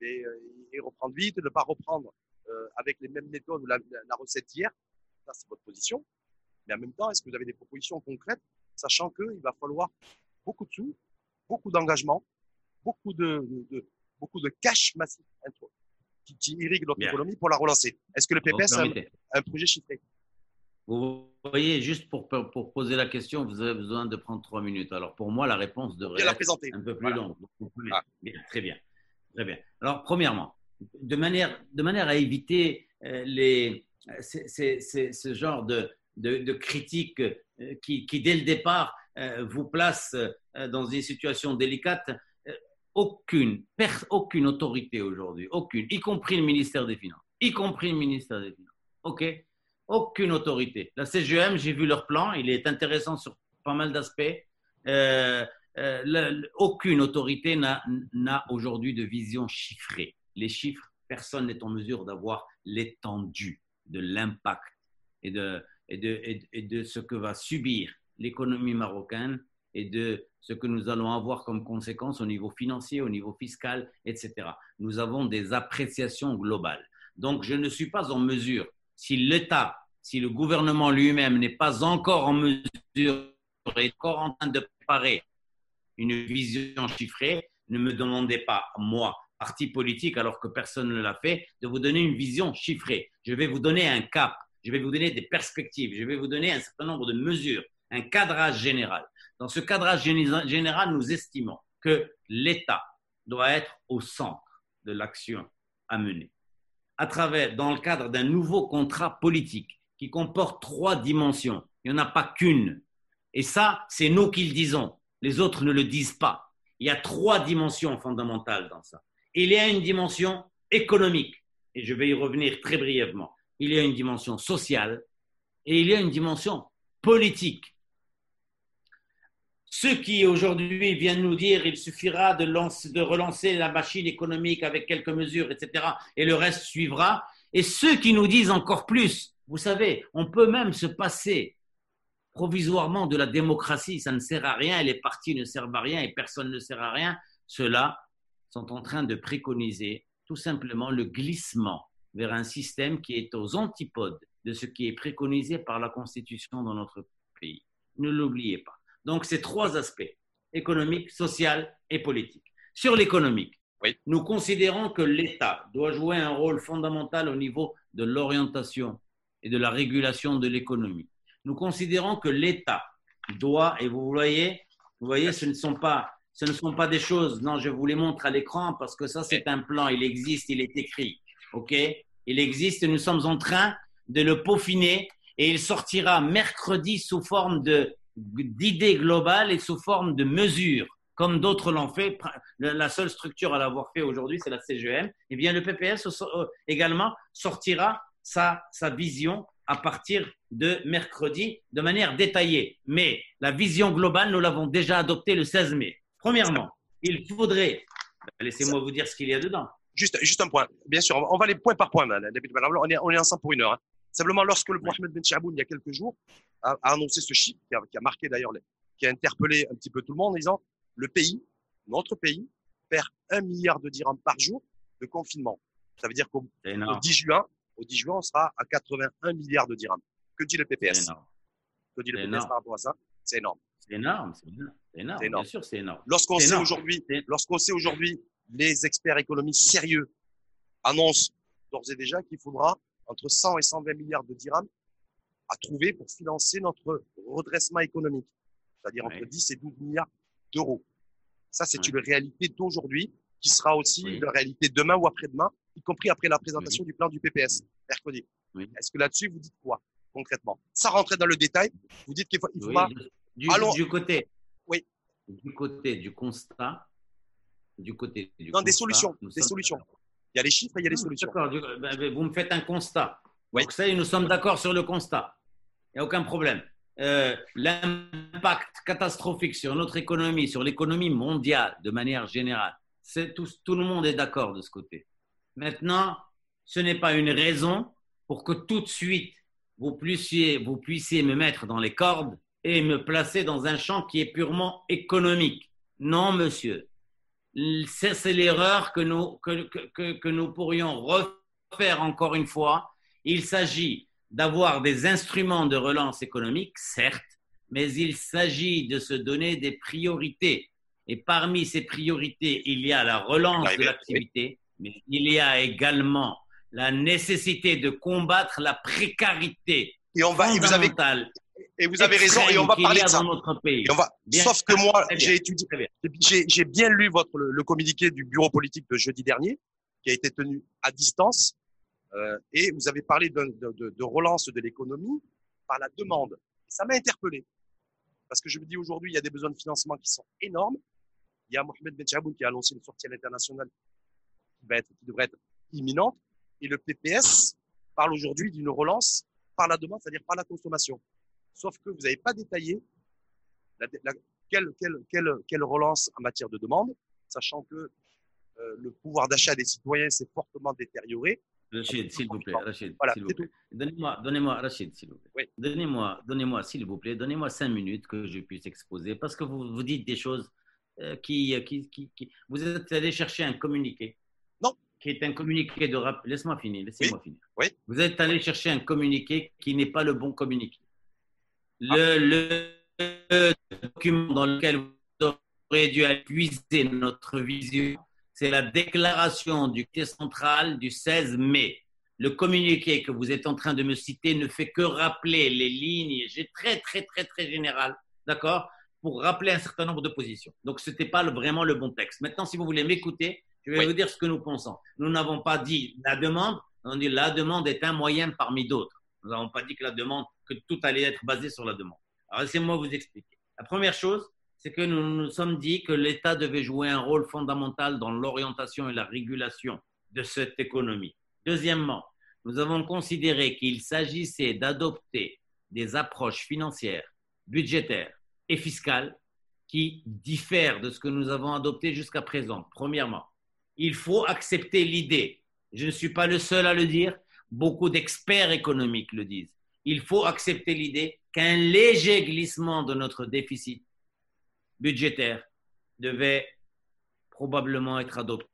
A: et, et, reprendre vite, ne pas reprendre euh, avec les mêmes méthodes ou la, recette d'hier, ça c'est votre position. Mais en même temps, est-ce que vous avez des propositions concrètes, sachant qu'il va falloir beaucoup de sous, beaucoup d'engagement, beaucoup de, beaucoup de cash massif qui, qui irrigue notre économie pour la relancer. Est-ce que le PPS a un, projet chiffré?
B: Vous voyez, juste pour, pour, poser la question, vous avez besoin de prendre trois minutes. Alors pour moi, la réponse devrait être un peu plus longue. Ah. très bien. Très bien. Alors, premièrement, de manière, de manière à éviter euh, les, ce genre de, de, critiques euh, qui, qui, dès le départ, euh, vous place dans une situation délicate, aucune, aucune autorité aujourd'hui, aucune, y compris le ministère des Finances, y compris le ministère des Finances, ok? Aucune autorité. La CGM, j'ai vu leur plan, il est intéressant sur pas mal d'aspects. Euh, euh, aucune autorité n'a aujourd'hui de vision chiffrée. Les chiffres, personne n'est en mesure d'avoir l'étendue de l'impact et de, ce que va subir l'économie marocaine et de ce que nous allons avoir comme conséquence au niveau financier, au niveau fiscal, etc. Nous avons des appréciations globales. Donc, je ne suis pas en mesure, si l'État, si le gouvernement lui-même n'est pas encore en mesure, est encore en train de préparer une vision chiffrée, ne me demandez pas, moi, parti politique, alors que personne ne l'a fait, de vous donner une vision chiffrée. Je vais vous donner un cap, je vais vous donner des perspectives, je vais vous donner un certain nombre de mesures, un cadrage général. Dans ce cadrage général, nous estimons que l'État doit être au centre de l'action à mener, à travers, dans le cadre d'un nouveau contrat politique qui comporte trois dimensions. Il n'y en a pas qu'une. Et ça, c'est nous qui le disons. Les autres ne le disent pas. Il y a trois dimensions fondamentales dans ça. Il y a une dimension économique, et je vais y revenir très brièvement. Il y a une dimension sociale et il y a une dimension politique. Ceux qui aujourd'hui viennent nous dire qu'il suffira de, relancer la machine économique avec quelques mesures, etc., et le reste suivra, et ceux qui nous disent encore plus, vous savez, on peut même se passer provisoirement de la démocratie, ça ne sert à rien, les partis ne servent à rien, et personne ne sert à rien, ceux-là sont en train de préconiser tout simplement le glissement vers un système qui est aux antipodes de ce qui est préconisé par la Constitution dans notre pays. Ne l'oubliez pas. Donc, c'est trois aspects, économique, social et politique. Sur l'économique, nous considérons que l'État doit jouer un rôle fondamental au niveau de l'orientation et de la régulation de l'économie. Nous considérons que l'État doit, et vous voyez, vous voyez, ce ne sont pas, ce ne sont pas des choses, non, je vous les montre à l'écran parce que ça, c'est un plan, il existe, il est écrit, ok? Il existe, nous sommes en train de le peaufiner et il sortira mercredi sous forme d'idées globales et sous forme de mesures, comme d'autres l'ont fait. La seule structure à l'avoir fait aujourd'hui, c'est la CGM. Eh bien, le PPS euh, également sortira sa, sa vision à partir de mercredi de manière détaillée. Mais la vision globale, nous l'avons déjà adoptée le 16 mai. Premièrement, il faudrait, laissez-moi vous dire ce qu'il y a dedans.
A: Juste, juste un point. Bien sûr, on va aller point par point, On est, on est ensemble pour une heure. Hein. Simplement, lorsque le Mohamed Ben Chaboun, il y a quelques jours, a, annoncé ce chiffre, qui a, qui a marqué d'ailleurs, qui a interpellé un petit peu tout le monde en disant, le pays, notre pays, perd un milliard de dirhams par jour de confinement. Ça veut dire qu'au 10 juin, au 10 juin, on sera à 81 milliards de dirhams. Que dit le PPS Que dit le PPS par rapport à ça? C'est énorme.
B: C'est énorme, c'est énorme. énorme. Bien sûr, c'est énorme.
A: Lorsqu'on sait aujourd'hui, lorsqu'on sait aujourd'hui, les experts économiques sérieux annoncent d'ores et déjà qu'il faudra entre 100 et 120 milliards de dirhams à trouver pour financer notre redressement économique, c'est-à-dire entre 10 et 12 milliards d'euros. Ça, c'est une réalité d'aujourd'hui qui sera aussi une réalité demain ou après-demain, y compris après la présentation du plan du PPS, mercredi. Est-ce que là-dessus, vous dites quoi concrètement? Sans rentrer dans le détail, vous dites qu'il faudra…
B: Du, du, côté, oui. du côté du constat, du côté du
A: non, des solutions, des solutions. Il y a les chiffres et il y a les solutions. D'accord,
B: ben, vous me faites un constat. Oui. Donc, ça nous sommes d'accord sur le constat. Il n'y a aucun problème. Euh, l'impact catastrophique sur notre économie, sur l'économie mondiale de manière générale, tout, tout le monde est d'accord de ce côté. Maintenant, ce n'est pas une raison pour que tout de suite vous puissiez, vous puissiez me mettre dans les cordes et me placer dans un champ qui est purement économique. Non, monsieur c'est l'erreur que nous, que, que, que nous pourrions refaire encore une fois. Il s'agit d'avoir des instruments de relance économique, certes, mais il s'agit de se donner des priorités. Et parmi ces priorités, il y a la relance de l'activité, mais il y a également la nécessité de combattre la précarité.
A: Et on va, et vous avez, et vous avez raison, et on va parler de ça.
B: Pays.
A: on va, sauf que moi, j'ai étudié, j'ai bien lu votre, le, communiqué du bureau politique de jeudi dernier, qui a été tenu à distance, euh, et vous avez parlé de, de, de relance de l'économie par la demande. ça m'a interpellé. Parce que je me dis aujourd'hui, il y a des besoins de financement qui sont énormes. Il y a Mohamed Ben qui a annoncé une sortie à l'international qui, va être, qui devrait être imminente. Et le PPS parle aujourd'hui d'une relance par la demande, c'est-à-dire par la consommation. Sauf que vous n'avez pas détaillé la, quelle, quelle, quelle, quelle, relance en matière de demande, sachant que euh, le pouvoir d'achat des citoyens s'est fortement détérioré.
B: Rachid, s'il vous plaît, Rachid, s'il vous plaît. Donnez-moi, donnez-moi, Rachid, s'il vous plaît. Oui. Donnez-moi, donnez-moi, s'il vous plaît, donnez-moi cinq minutes que je puisse exposer, parce que vous, vous dites des choses euh, qui, qui, qui, qui, Vous êtes allé chercher un communiqué qui est un communiqué de rap. Laisse-moi finir, laissez-moi finir.
A: Oui.
B: Vous êtes allé chercher un communiqué qui n'est pas le bon communiqué. Le, le, document dans lequel vous aurez dû puiser notre vision, c'est la déclaration du quai central du 16 mai. Le communiqué que vous êtes en train de me citer ne fait que rappeler les lignes, j'ai très, très, très, très général, d'accord, pour rappeler un certain nombre de positions. Donc, ce n'était pas vraiment le bon texte. Maintenant, si vous voulez m'écouter, je vais vous dire ce que nous pensons. Nous n'avons pas dit la demande, on dit la demande est un moyen parmi d'autres. Nous n'avons pas dit que la demande, que tout allait être basé sur la demande. Alors laissez-moi vous expliquer. La première chose, c'est que nous nous sommes dit que l'État devait jouer un rôle fondamental dans l'orientation et la régulation de cette économie. Deuxièmement, nous avons considéré qu'il s'agissait d'adopter des approches financières, budgétaires et fiscales qui diffèrent de ce que nous avons adopté jusqu'à présent. Premièrement, il faut accepter l'idée. Je ne suis pas le seul à le dire, beaucoup d'experts économiques le disent. Il faut accepter l'idée qu'un léger glissement de notre déficit budgétaire devait probablement être adopté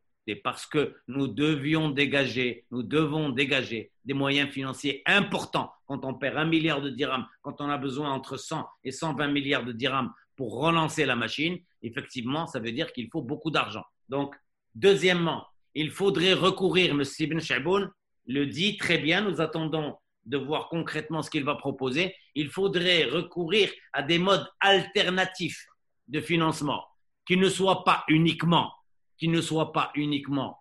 B: parce que nous devions dégager, nous devons dégager des moyens financiers importants quand on perd un milliard de dirhams, quand on a besoin entre 100 et 120 milliards de dirhams pour relancer la machine. Effectivement, ça veut dire qu'il faut beaucoup d'argent. Donc, Deuxièmement, il faudrait recourir, M. Ibn Shaboun le dit très bien, nous attendons de voir concrètement ce qu'il va proposer, il faudrait recourir à des modes alternatifs de financement qui ne soient pas uniquement, qui ne soient pas uniquement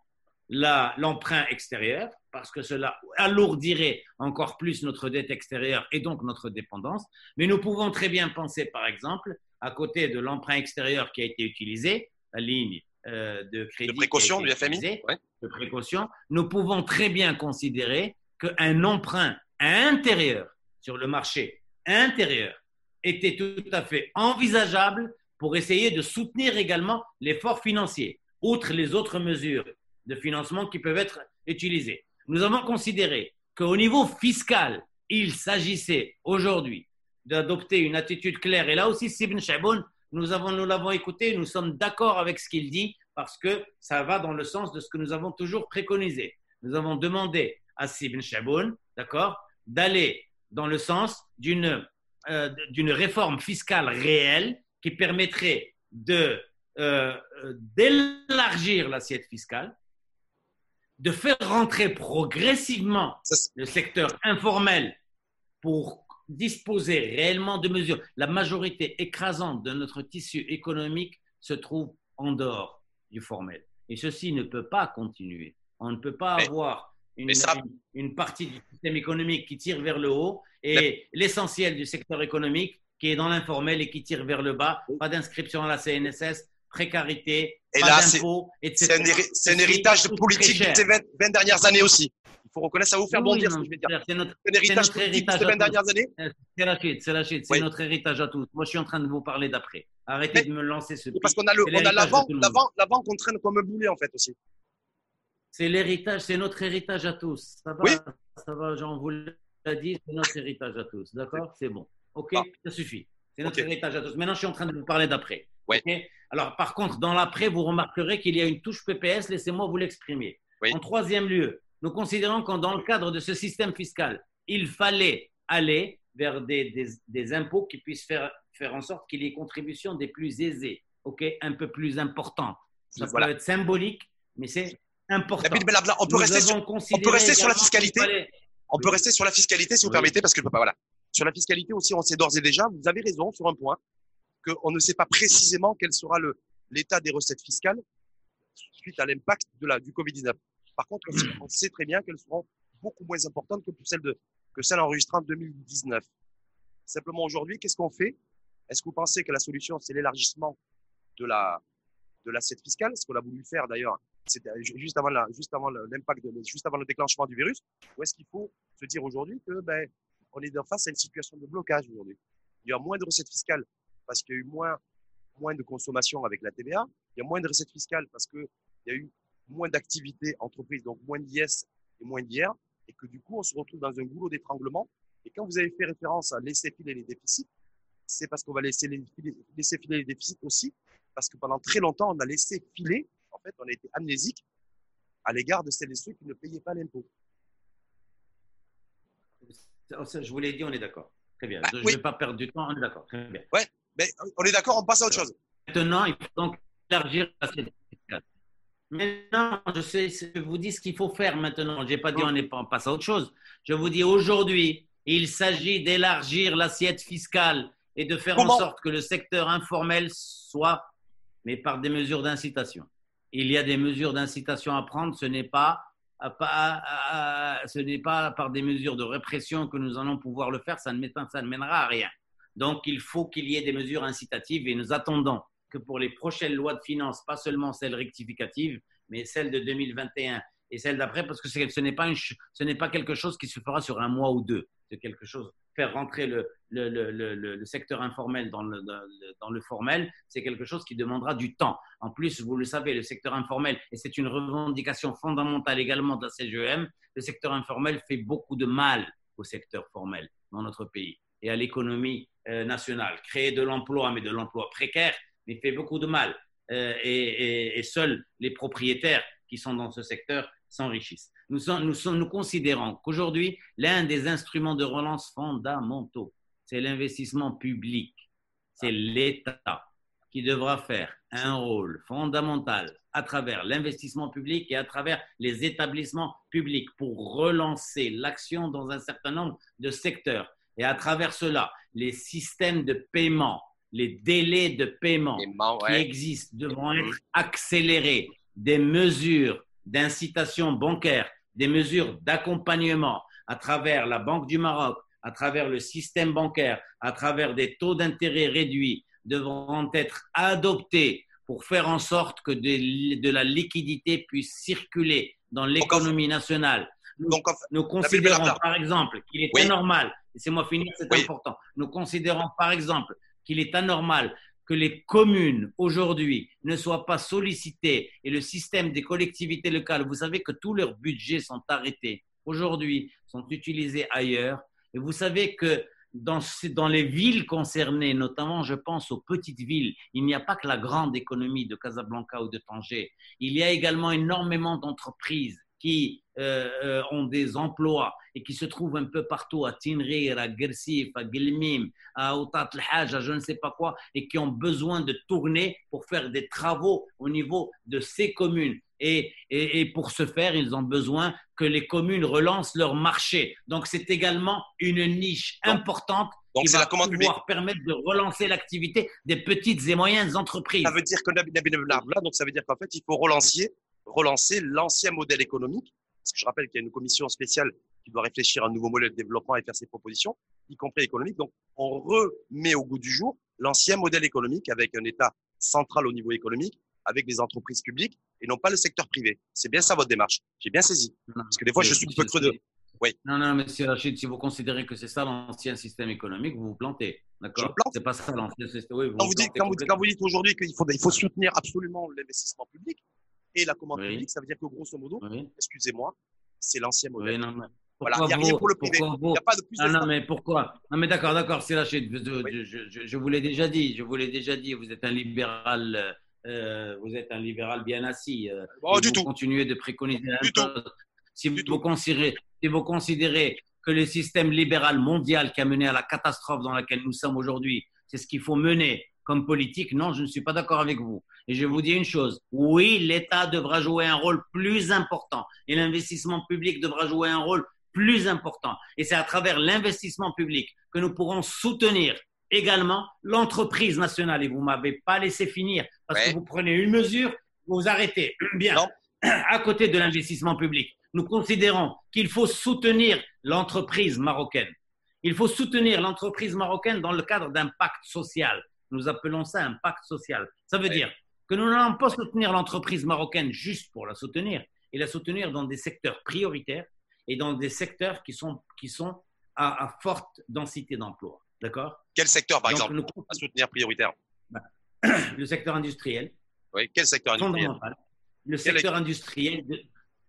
B: l'emprunt extérieur, parce que cela alourdirait encore plus notre dette extérieure et donc notre dépendance. Mais nous pouvons très bien penser, par exemple, à côté de l'emprunt extérieur qui a été utilisé, la ligne euh, de crédit.
A: De précaution du FMI
B: De précaution. Nous pouvons très bien considérer qu'un emprunt intérieur sur le marché intérieur était tout à fait envisageable pour essayer de soutenir également l'effort financier, outre les autres mesures de financement qui peuvent être utilisées. Nous avons considéré qu'au niveau fiscal, il s'agissait aujourd'hui d'adopter une attitude claire. Et là aussi, Sibn Shaboun nous avons, nous l'avons écouté, nous sommes d'accord avec ce qu'il dit parce que ça va dans le sens de ce que nous avons toujours préconisé. Nous avons demandé à Sibn Shaboun, d'accord, d'aller dans le sens d'une euh, d'une réforme fiscale réelle qui permettrait euh, d'élargir l'assiette fiscale, de faire rentrer progressivement le secteur informel pour disposer réellement de mesures. La majorité écrasante de notre tissu économique se trouve en dehors du formel. Et ceci ne peut pas continuer. On ne peut pas avoir une, une, partie du système économique qui tire vers le haut et l'essentiel du secteur économique qui est dans l'informel et qui tire vers le bas. Pas d'inscription à la CNSS, précarité, et pas d'impôts,
A: etc. C'est un, héritage de politique de ces 20 dernières années aussi faut reconnaître, ça va vous faire bondir ce que je vais dire. C'est notre, héritage, notre héritage ces dernières années.
B: C'est la chute, c'est la chute, c'est notre héritage à tous. Moi, je suis en train de vous parler d'après. Arrêtez de me lancer ce.
A: Parce qu'on a l'avant qu'on traîne comme un boulet en fait aussi.
B: C'est l'héritage, c'est notre héritage à tous. Ça va, oui. ça va, Jean vous l'a dit, c'est notre héritage à tous. D'accord? C'est bon. OK? Ah. Ça suffit. C'est notre héritage à tous. Maintenant, je suis en train de vous parler d'après.
A: Oui.
B: Alors, par contre, dans l'après, vous remarquerez qu'il y a une touche PPS. Laissez-moi vous l'exprimer. En troisième lieu, nous considérons que dans le cadre de ce système fiscal, il fallait aller vers des, des, des impôts qui puissent faire, faire en sorte qu'il y ait contribution des plus aisés, ok, un peu plus importantes. Ça
A: Voilà.
B: peut être symbolique, mais c'est important.
A: On peut rester sur, on peut rester sur la fiscalité. on peut rester sur la fiscalité si vous
B: Oui.
A: permettez, parce que bah, voilà. Sur la fiscalité aussi, on sait d'ores et déjà, vous avez raison sur un point, qu'on ne sait pas précisément quel sera l'état des recettes fiscales suite à l'impact de la, du Covid-19. Par contre, on sait, on sait très bien qu'elles seront beaucoup moins importantes que celles de, que celles enregistrées en 2019. Simplement aujourd'hui, qu'est-ce qu'on fait? Est-ce que vous pensez que la solution, c'est l'élargissement de la, de l'assiette fiscale, ce qu'on a voulu faire d'ailleurs, c'était juste avant la, juste avant l'impact, juste avant le déclenchement du virus, ou est-ce qu'il faut se dire aujourd'hui que ben, on est face à une situation de blocage aujourd'hui. Il y a moins de recettes fiscales parce qu'il y a eu moins, moins de consommation avec la TVA, il y a moins de recettes fiscales parce qu'il y a eu moins d'activités entreprises, donc moins d'IS et moins d'IR, et que du coup, on se retrouve dans un goulot d'étranglement. Et quand vous avez fait référence à laisser filer les déficits, c'est parce qu'on va laisser, filer les déficits aussi, parce que pendant très longtemps, on a laissé filer, fait, on a été amnésique à l'égard de celles et ceux qui ne payaient pas l'impôt.
B: Je vous l'ai dit, on est d'accord. Très bien.
A: Bah,
B: je ne
A: oui.
B: vais pas perdre du temps, on est d'accord. Très bien.
A: Mais euh, on est d'accord, on passe à autre chose.
B: Maintenant, il faut donc élargir l'assiette fiscale. Maintenant, je sais, je vous dis ce qu'il faut faire maintenant. Je n'ai pas dit on, est, on passe à autre chose. Je vous dis aujourd'hui, il s'agit d'élargir l'assiette fiscale et de faire
A: Comment
B: en sorte que le secteur informel soit, mais par des mesures d'incitation. Il y a des mesures d'incitation à prendre. Ce n'est pas, ce n'est pas par des mesures de répression que nous allons pouvoir le faire. Ça ne, ça ne mènera à rien. Donc, il faut qu'il y ait des mesures incitatives et nous attendons que pour les prochaines lois de finances, pas seulement celles rectificatives, mais celles de 2021 et celles d'après, parce que ce n'est pas quelque chose qui se fera sur un mois ou deux. C'est quelque chose, faire rentrer le, secteur informel dans le, formel, c'est quelque chose qui demandera du temps. En plus, vous le savez, le secteur informel, et c'est une revendication fondamentale également de la CGM, le secteur informel fait beaucoup de mal au secteur formel dans notre pays et à l'économie euh, nationale. Créer de l'emploi, mais de l'emploi précaire, mais fait beaucoup de mal. Euh, et seuls les propriétaires qui sont dans ce secteur s'enrichissent. Nous, sommes- nous, sommes- nous considérons qu'aujourd'hui, l'un des instruments de relance fondamentaux, c'est l'investissement public. C'est l'État qui devra faire un rôle fondamental à travers l'investissement public et à travers les établissements publics pour relancer l'action dans un certain nombre de secteurs. Et à travers cela, les systèmes de paiement, les délais de paiement qui existent devront être accélérés. Des mesures d'incitation bancaire, des mesures d'accompagnement à travers la Banque du Maroc, à travers le système bancaire, à travers des taux d'intérêt réduits devront être adoptées pour faire en sorte que de, de la liquidité puisse circuler dans l'économie nationale. Nous,
A: Donc,
B: considérons par exemple qu'il est
A: Oui.
B: anormal, laissez-moi finir, c'est
A: Oui.
B: important. Nous considérons par exemple qu'il est anormal que les communes aujourd'hui ne soient pas sollicitées et le système des collectivités locales, vous savez que tous leurs budgets sont arrêtés aujourd'hui, sont utilisés ailleurs. Et vous savez que dans, dans les villes concernées, notamment je pense aux petites villes, il n'y a pas que la grande économie de Casablanca ou de Tanger. Il y a également énormément d'entreprises qui euh, euh, ont des emplois et qui se trouvent un peu partout à Tinrir, à Gersif, à Gilmim, à Outat al-Hajj, à je ne sais pas quoi, et qui ont besoin de tourner pour faire des travaux au niveau de ces communes. Et, et, et pour ce faire, ils ont besoin que les communes relancent leur marché. Donc, c'est également une niche importante
A: donc
B: qui va
A: la
B: pouvoir permettre de relancer l'activité des petites et moyennes entreprises.
A: Ça veut dire que Blabla, donc ça veut dire qu'en fait, il faut relancer, relancer l'ancien modèle économique. Parce que je rappelle qu'il y a une commission spéciale qui doit réfléchir à un nouveau modèle de développement et faire ses propositions, y compris économique. Donc, on remet au goût du jour l'ancien modèle économique avec un État central au niveau économique, avec des entreprises publiques et non pas le secteur privé. C'est bien ça votre démarche. J'ai bien saisi. Parce que des fois, je suis un peu creux de. Oui.
B: Non, non, monsieur Rachid, si vous considérez que c'est ça l'ancien système économique, vous vous plantez.
A: Je
B: D'accord
A: plante
B: C'est pas ça l'ancien système. Oui,
A: Quand vous, dites,
B: plantez
A: quand, vous, quand
B: complètement.
A: vous dites aujourd'hui qu'il faut, il faut soutenir absolument l'investissement public et la commande
B: Oui.
A: publique, ça veut dire que grosso modo,
B: Oui,
A: excusez-moi, c'est l'ancien modèle.
B: oui, non, mais
A: Voilà,
B: pourquoi
A: il n'y a rien
B: vous-
A: pour le privé.
B: pourquoi
A: Il n'y a pas de plus
B: Non, non, mais pourquoi? Non, mais d'accord, d'accord, c'est Rachid. Je, je- je, je- vous l'ai déjà dit, je vous l'ai déjà dit, vous êtes un libéral, euh, vous êtes un libéral bien assis. euh,
A: Oh, du
B: vous
A: tout.
B: continuez de préconiser la
A: Du tout.
B: chose. Si
A: Du
B: vous, considérez, si vous considérez que le système libéral mondial qui a mené à la catastrophe dans laquelle nous sommes aujourd'hui, c'est ce qu'il faut mener comme politique. Non, je ne suis pas d'accord avec vous. Et je vous dis une chose, oui, l'État devra jouer un rôle plus important et l'investissement public devra jouer un rôle plus important. Et c'est à travers l'investissement public que nous pourrons soutenir également l'entreprise nationale. Et vous ne m'avez pas laissé finir parce que vous prenez une mesure, vous arrêtez. Bien, à côté de l'investissement public, nous considérons qu'il faut soutenir l'entreprise marocaine. Il faut soutenir l'entreprise marocaine dans le cadre d'un pacte social. Nous appelons ça un pacte social. Ça veut dire que nous n'allons pas soutenir l'entreprise marocaine juste pour la soutenir, et la soutenir dans des secteurs prioritaires et dans des secteurs qui sont, qui sont à, forte densité d'emploi. D'accord?
A: Quel secteur, par exemple, à soutenir prioritaire?
B: Bah, Le secteur industriel.
A: Oui, quel secteur industriel?
B: Le secteur industriel,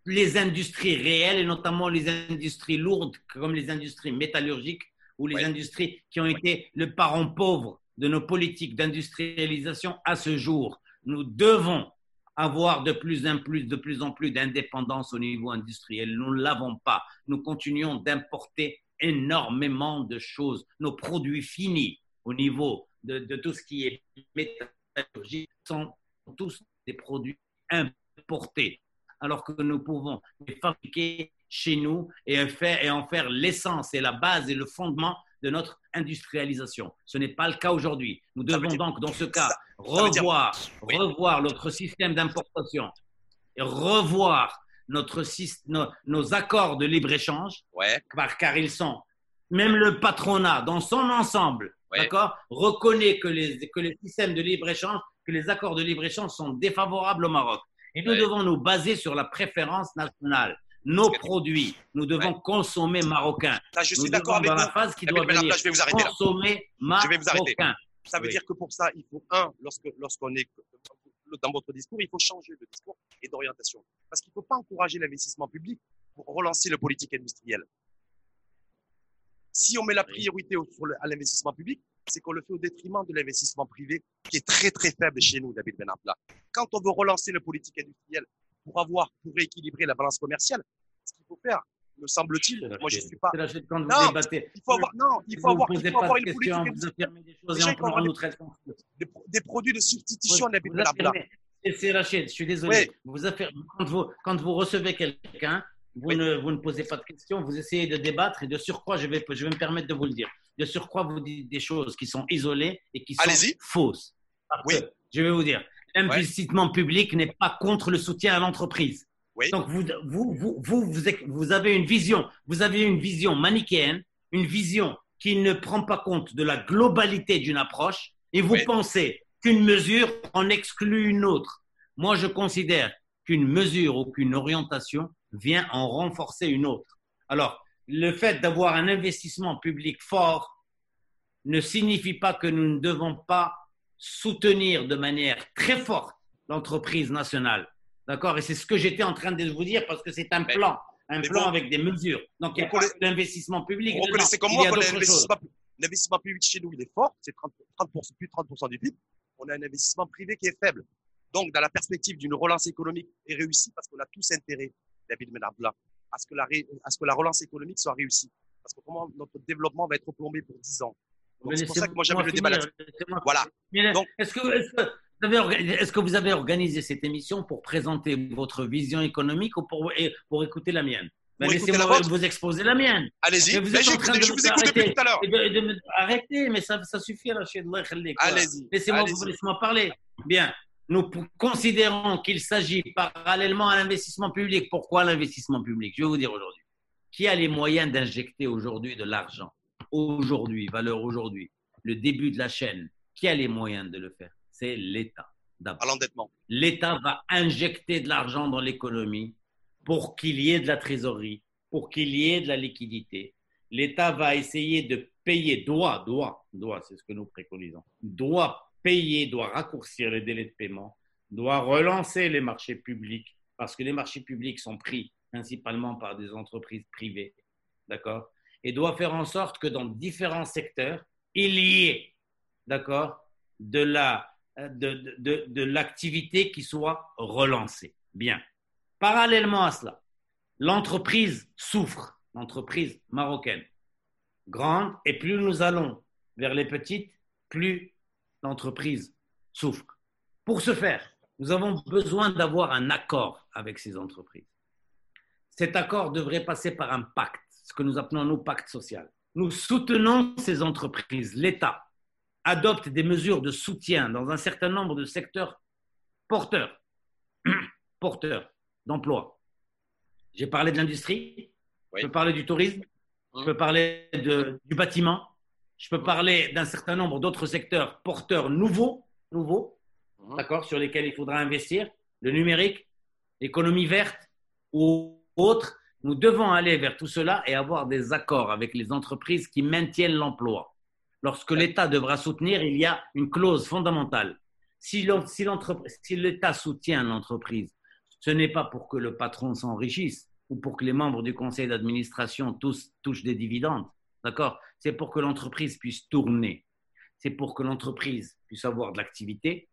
B: les industries réelles et notamment les industries lourdes comme les industries métallurgiques ou les industries qui ont été le parent pauvre de nos politiques d'industrialisation à ce jour. Nous devons avoir de plus en plus, de plus en plus d'indépendance au niveau industriel. Nous ne l'avons pas. Nous continuons d'importer énormément de choses. Nos produits finis au niveau de, de tout ce qui est métallurgique sont tous des produits importés, alors que nous pouvons les fabriquer chez nous et en faire l'essence et la base et le fondement de notre industrialisation. Ce n'est pas le cas aujourd'hui. Nous devons donc, dans ce cas, revoir, revoir notre système d'importation et revoir notre, nos, nos accords de libre-échange, car, ils sont, même le patronat dans son ensemble, d'accord, reconnaît que les, que les systèmes de libre-échange, que les accords de libre-échange sont défavorables au Maroc. Et nous devons nous baser sur la préférence nationale nos produits. Nous devons consommer marocain.
A: Là, je suis d'accord avec
B: dans la phase qui doit venir.
A: je vais vous arrêter
B: consommer marocain. Je vais vous arrêter.
A: Ça veut dire que pour ça, il faut, un, lorsque, lorsqu'on est dans votre discours, il faut changer de discours et d'orientation. Parce qu'il ne faut pas encourager l'investissement public pour relancer le politique industrielle. Si on met la priorité sur à l'investissement public, c'est qu'on le fait au détriment de l'investissement privé qui est très très faible chez nous, David Benapla. Quand on veut relancer le politique industrielle pour avoir, pour rééquilibrer la balance commerciale, ce qu'il faut faire, me semble-t-il, moi je ne suis pas.
B: non,
A: il faut avoir, non, il faut avoir, il faut avoir une politique.
B: Vous des, choses
A: des, des, produits de substitution,
B: oui, C'est Rachid, je suis désolé. Vous quand, vous, quand vous recevez quelqu'un, vous, ne, vous ne posez pas de questions, vous essayez de débattre et de surcroît, je vais, je vais me permettre de vous le dire. De surcroît, vous dites des choses qui sont isolées et qui sont fausses.
A: oui.
B: je vais vous dire, l'investissement public n'est pas contre le soutien à l'entreprise. Donc, vous, vous, vous, vous, vous avez une vision, vous avez une vision manichéenne, une vision qui ne prend pas compte de la globalité d'une approche et vous pensez qu'une mesure en exclut une autre. Moi, je considère qu'une mesure ou qu'une orientation vient en renforcer une autre. Alors, le fait d'avoir un investissement public fort ne signifie pas que nous ne devons pas soutenir de manière très forte l'entreprise nationale. D'accord? Et c'est ce que j'étais en train de vous dire parce que c'est un plan, un plan avec des mesures. Donc, il y a pas d'investissement public.
A: Vous reconnaissez comme moi l'investissement public chez nous, il est fort, c'est 30, 30 plus de 30% du PIB. On a un investissement privé qui est faible. Donc, dans la perspective d'une relance économique est réussie parce qu'on a tous intérêt, David Menabla, à ce que la, à ce que la relance économique soit réussie. Parce que comment notre développement va être plombé pour 10 ans. C'est pour ça que moi j'avais le débat là Voilà.
B: Est-ce que, vous avez organisé cette émission pour présenter votre vision économique ou pour, pour écouter la mienne? Ben, Laissez-moi vous exposer la mienne.
A: Allez-y. Je vous écoute depuis tout à l'heure.
B: Arrêtez, mais ça, ça suffit,
A: Allez-y.
B: Laissez-moi laissez parler. Bien. Nous considérons qu'il s'agit parallèlement à l'investissement public. Pourquoi l'investissement public? Je vais vous dire aujourd'hui. Qui a les moyens d'injecter aujourd'hui de l'argent? Aujourd'hui, valeur aujourd'hui, le début de la chaîne, qui a les moyens de le faire? C'est l'État.
A: À l'endettement.
B: L'État va injecter de l'argent dans l'économie pour qu'il y ait de la trésorerie, pour qu'il y ait de la liquidité. L'État va essayer de payer, doit, doit, doit, c'est ce que nous préconisons, doit payer, doit raccourcir les délais de paiement, doit relancer les marchés publics, parce que les marchés publics sont pris principalement par des entreprises privées, d'accord? Et doit faire en sorte que dans différents secteurs, il y ait, d'accord, de la de, de, de l'activité qui soit relancée. Bien. Parallèlement à cela, l'entreprise souffre. l'entreprise marocaine. Grande, et plus nous allons vers les petites, plus l'entreprise souffre. Pour ce faire, nous avons besoin d'avoir un accord avec ces entreprises. Cet accord devrait passer par un pacte, ce que nous appelons nous pacte social. Nous soutenons ces entreprises. L'État adopte des mesures de soutien dans un certain nombre de secteurs porteurs, porteurs d'emplois. J'ai parlé de l'industrie, je peux parler du tourisme, je peux parler du bâtiment, je peux parler d'un certain nombre d'autres secteurs porteurs nouveaux, nouveaux, mhm. d'accord, sur lesquels il faudra investir, le numérique, l'économie verte ou autres. Nous devons aller vers tout cela et avoir des accords avec les entreprises qui maintiennent l'emploi. Lorsque l'État devra soutenir, il y a une clause fondamentale. Si l'État soutient l'entreprise, ce n'est pas pour que le patron s'enrichisse ou pour que les membres du conseil d'administration touchent des dividendes. D'accord? C'est pour que l'entreprise puisse tourner. C'est pour que l'entreprise puisse avoir de l'activité.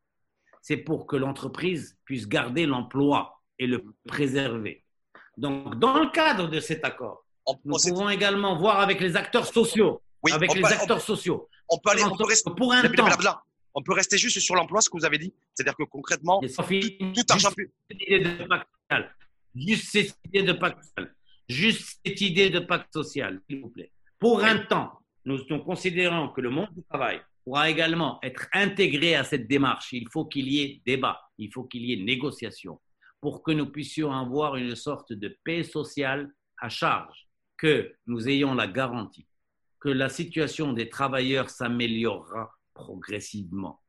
B: C'est pour que l'entreprise puisse garder l'emploi et le préserver. Donc, dans le cadre de cet accord, nous pouvons également voir avec les acteurs sociaux. avec les acteurs sociaux.
A: On peut aller pour un temps. On peut rester juste sur l'emploi, ce que vous avez dit. C'est-à-dire que concrètement,
B: tout, argent Juste cette idée de pacte social. Juste cette idée de pacte social, s'il vous plaît. Pour un temps, nous, considérons que le monde du travail pourra également être intégré à cette démarche. Il faut qu'il y ait débat, il faut qu'il y ait négociation pour que nous puissions avoir une sorte de paix sociale à charge, que nous ayons la garantie que la situation des travailleurs s'améliorera progressivement,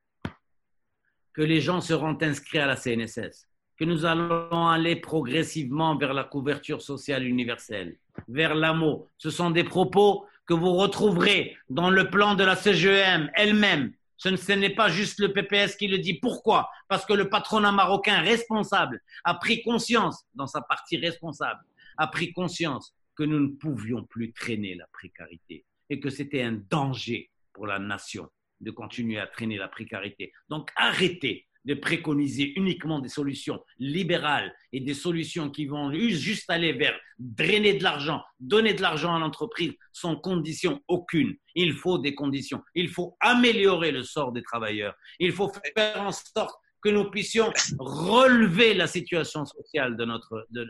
B: que les gens seront inscrits à la CNSS, que nous allons aller progressivement vers la couverture sociale universelle, vers l'amour. Ce sont des propos que vous retrouverez dans le plan de la CGM elle-même. Ce n'est pas juste le PPS qui le dit. Pourquoi? Parce que le patronat marocain responsable a pris conscience, dans sa partie responsable, a pris conscience que nous ne pouvions plus traîner la précarité et que c'était un danger pour la nation de continuer à traîner la précarité. Donc arrêtez de préconiser uniquement des solutions libérales et des solutions qui vont juste aller vers drainer de l'argent, donner de l'argent à l'entreprise sans condition aucune. Il faut des conditions. Il faut améliorer le sort des travailleurs. Il faut faire en sorte que nous puissions relever la situation sociale de notre de,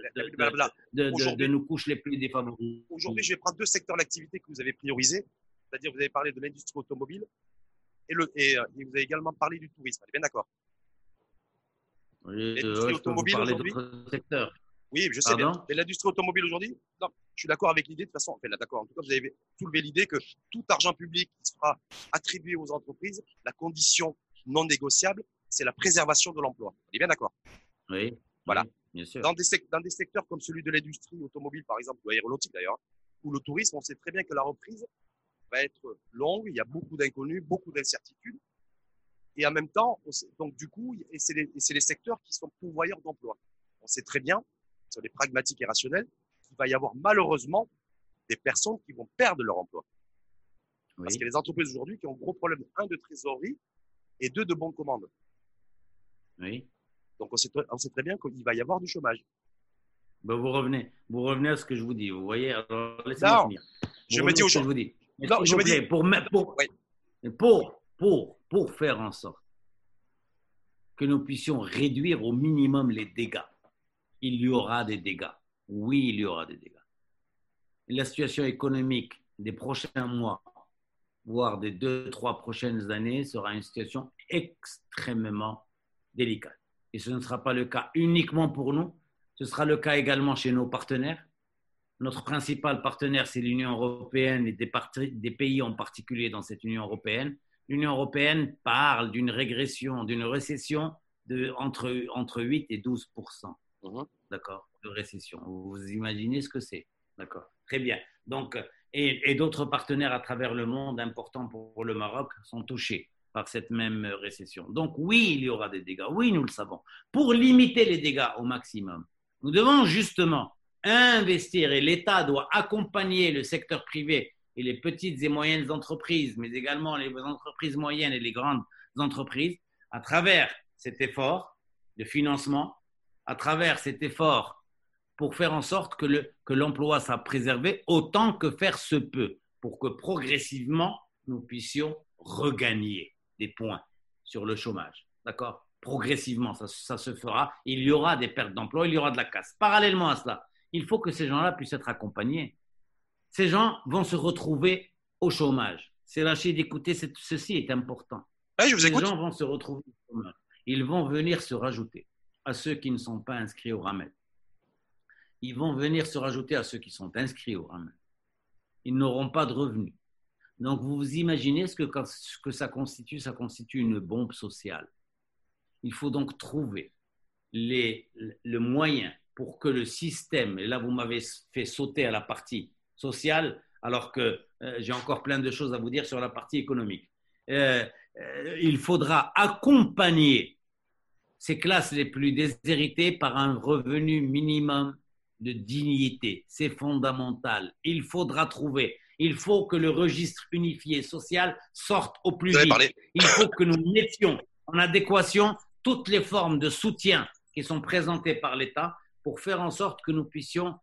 B: de, nos couches les plus défavorisées.
A: Aujourd'hui, je vais prendre deux secteurs d'activité que vous avez priorisés, c'est-à-dire vous avez parlé de l'industrie automobile et, le, et, euh, et, vous avez également parlé du tourisme. Bien d'accord.
B: L'industrie automobile aujourd'hui.
A: Oui, je sais bien. Mais l'industrie automobile aujourd'hui, non, je suis d'accord avec l'idée. De toute façon, enfin, d'accord. En tout cas, vous avez soulevé l'idée que tout argent public qui sera attribué aux entreprises, la condition non négociable, c'est la préservation de l'emploi. On est bien d'accord
B: Oui.
A: Voilà.
B: Bien sûr.
A: Dans des, dans des secteurs comme celui de l'industrie automobile, par exemple, ou aéronautique d'ailleurs, ou le tourisme, on sait très bien que la reprise va être longue. Il y a beaucoup d'inconnus, beaucoup d'incertitudes. Et en même temps, donc du coup, et c'est les, les, secteurs qui sont pourvoyeurs d'emplois. On sait très bien, sur les pragmatiques et rationnels, qu'il va y avoir malheureusement des personnes qui vont perdre leur emploi. Parce qu'il y a des entreprises aujourd'hui qui ont un gros problème, un de trésorerie et deux de bons de commande.
B: Oui.
A: Donc on sait, on sait très bien qu'il va y avoir du chômage.
B: Ben vous revenez, vous revenez à ce que je vous dis. Vous voyez, alors laissez-moi finir.
A: je me dis aujourd'hui.
B: Je vous dis. Non, je me dis. Pour, pour, pour, pour pour faire en sorte que nous puissions réduire au minimum les dégâts. Il y aura des dégâts. Oui, il y aura des dégâts. La situation économique des prochains mois, voire des deux, trois prochaines années, sera une situation extrêmement délicate. Et ce ne sera pas le cas uniquement pour nous, ce sera le cas également chez nos partenaires. Notre principal partenaire, c'est l'Union européenne et des, des pays en particulier dans cette Union européenne l'Union européenne parle d'une régression, d'une récession de entre, entre 8 et 12 mhm. D'accord? De récession. Vous imaginez ce que c'est D'accord? Très bien. Donc, et, et d'autres partenaires à travers le monde importants pour le Maroc sont touchés par cette même récession. Donc, oui, il y aura des dégâts. Oui, nous le savons. Pour limiter les dégâts au maximum, nous devons justement investir et l'État doit accompagner le secteur privé et les petites et moyennes entreprises, mais également les entreprises moyennes et les grandes entreprises, à travers cet effort de financement, à travers cet effort pour faire en sorte que l'emploi soit préservé autant que faire se peut, pour que progressivement nous puissions regagner des points sur le chômage. D'accord? Progressivement, ça, ça, se fera. Il y aura des pertes d'emploi, il y aura de la casse. Parallèlement à cela, il faut que ces gens-là puissent être accompagnés. Ces gens vont se retrouver au chômage. C'est lâché d'écouter, ceci est important.
A: je vous écoute.
B: Ces gens vont se retrouver au chômage. Ils vont venir se rajouter à ceux qui ne sont pas inscrits au RAMED. Ils vont venir se rajouter à ceux qui sont inscrits au RAMED. Ils n'auront pas de revenus. Donc, vous vous imaginez ce que, ce que ça constitue? Ça constitue une bombe sociale. Il faut donc trouver les, le moyen pour que le système, et là vous m'avez fait sauter à la partie sociale, alors que euh, j'ai encore plein de choses à vous dire sur la partie économique. Euh, euh, il faudra accompagner ces classes les plus déshéritées par un revenu minimum de dignité. C'est fondamental. Il faudra trouver. Il faut que le registre unifié social sorte au plus vite. Il faut que nous mettions en adéquation toutes les formes de soutien qui sont présentées par l'État pour faire en sorte que nous puissions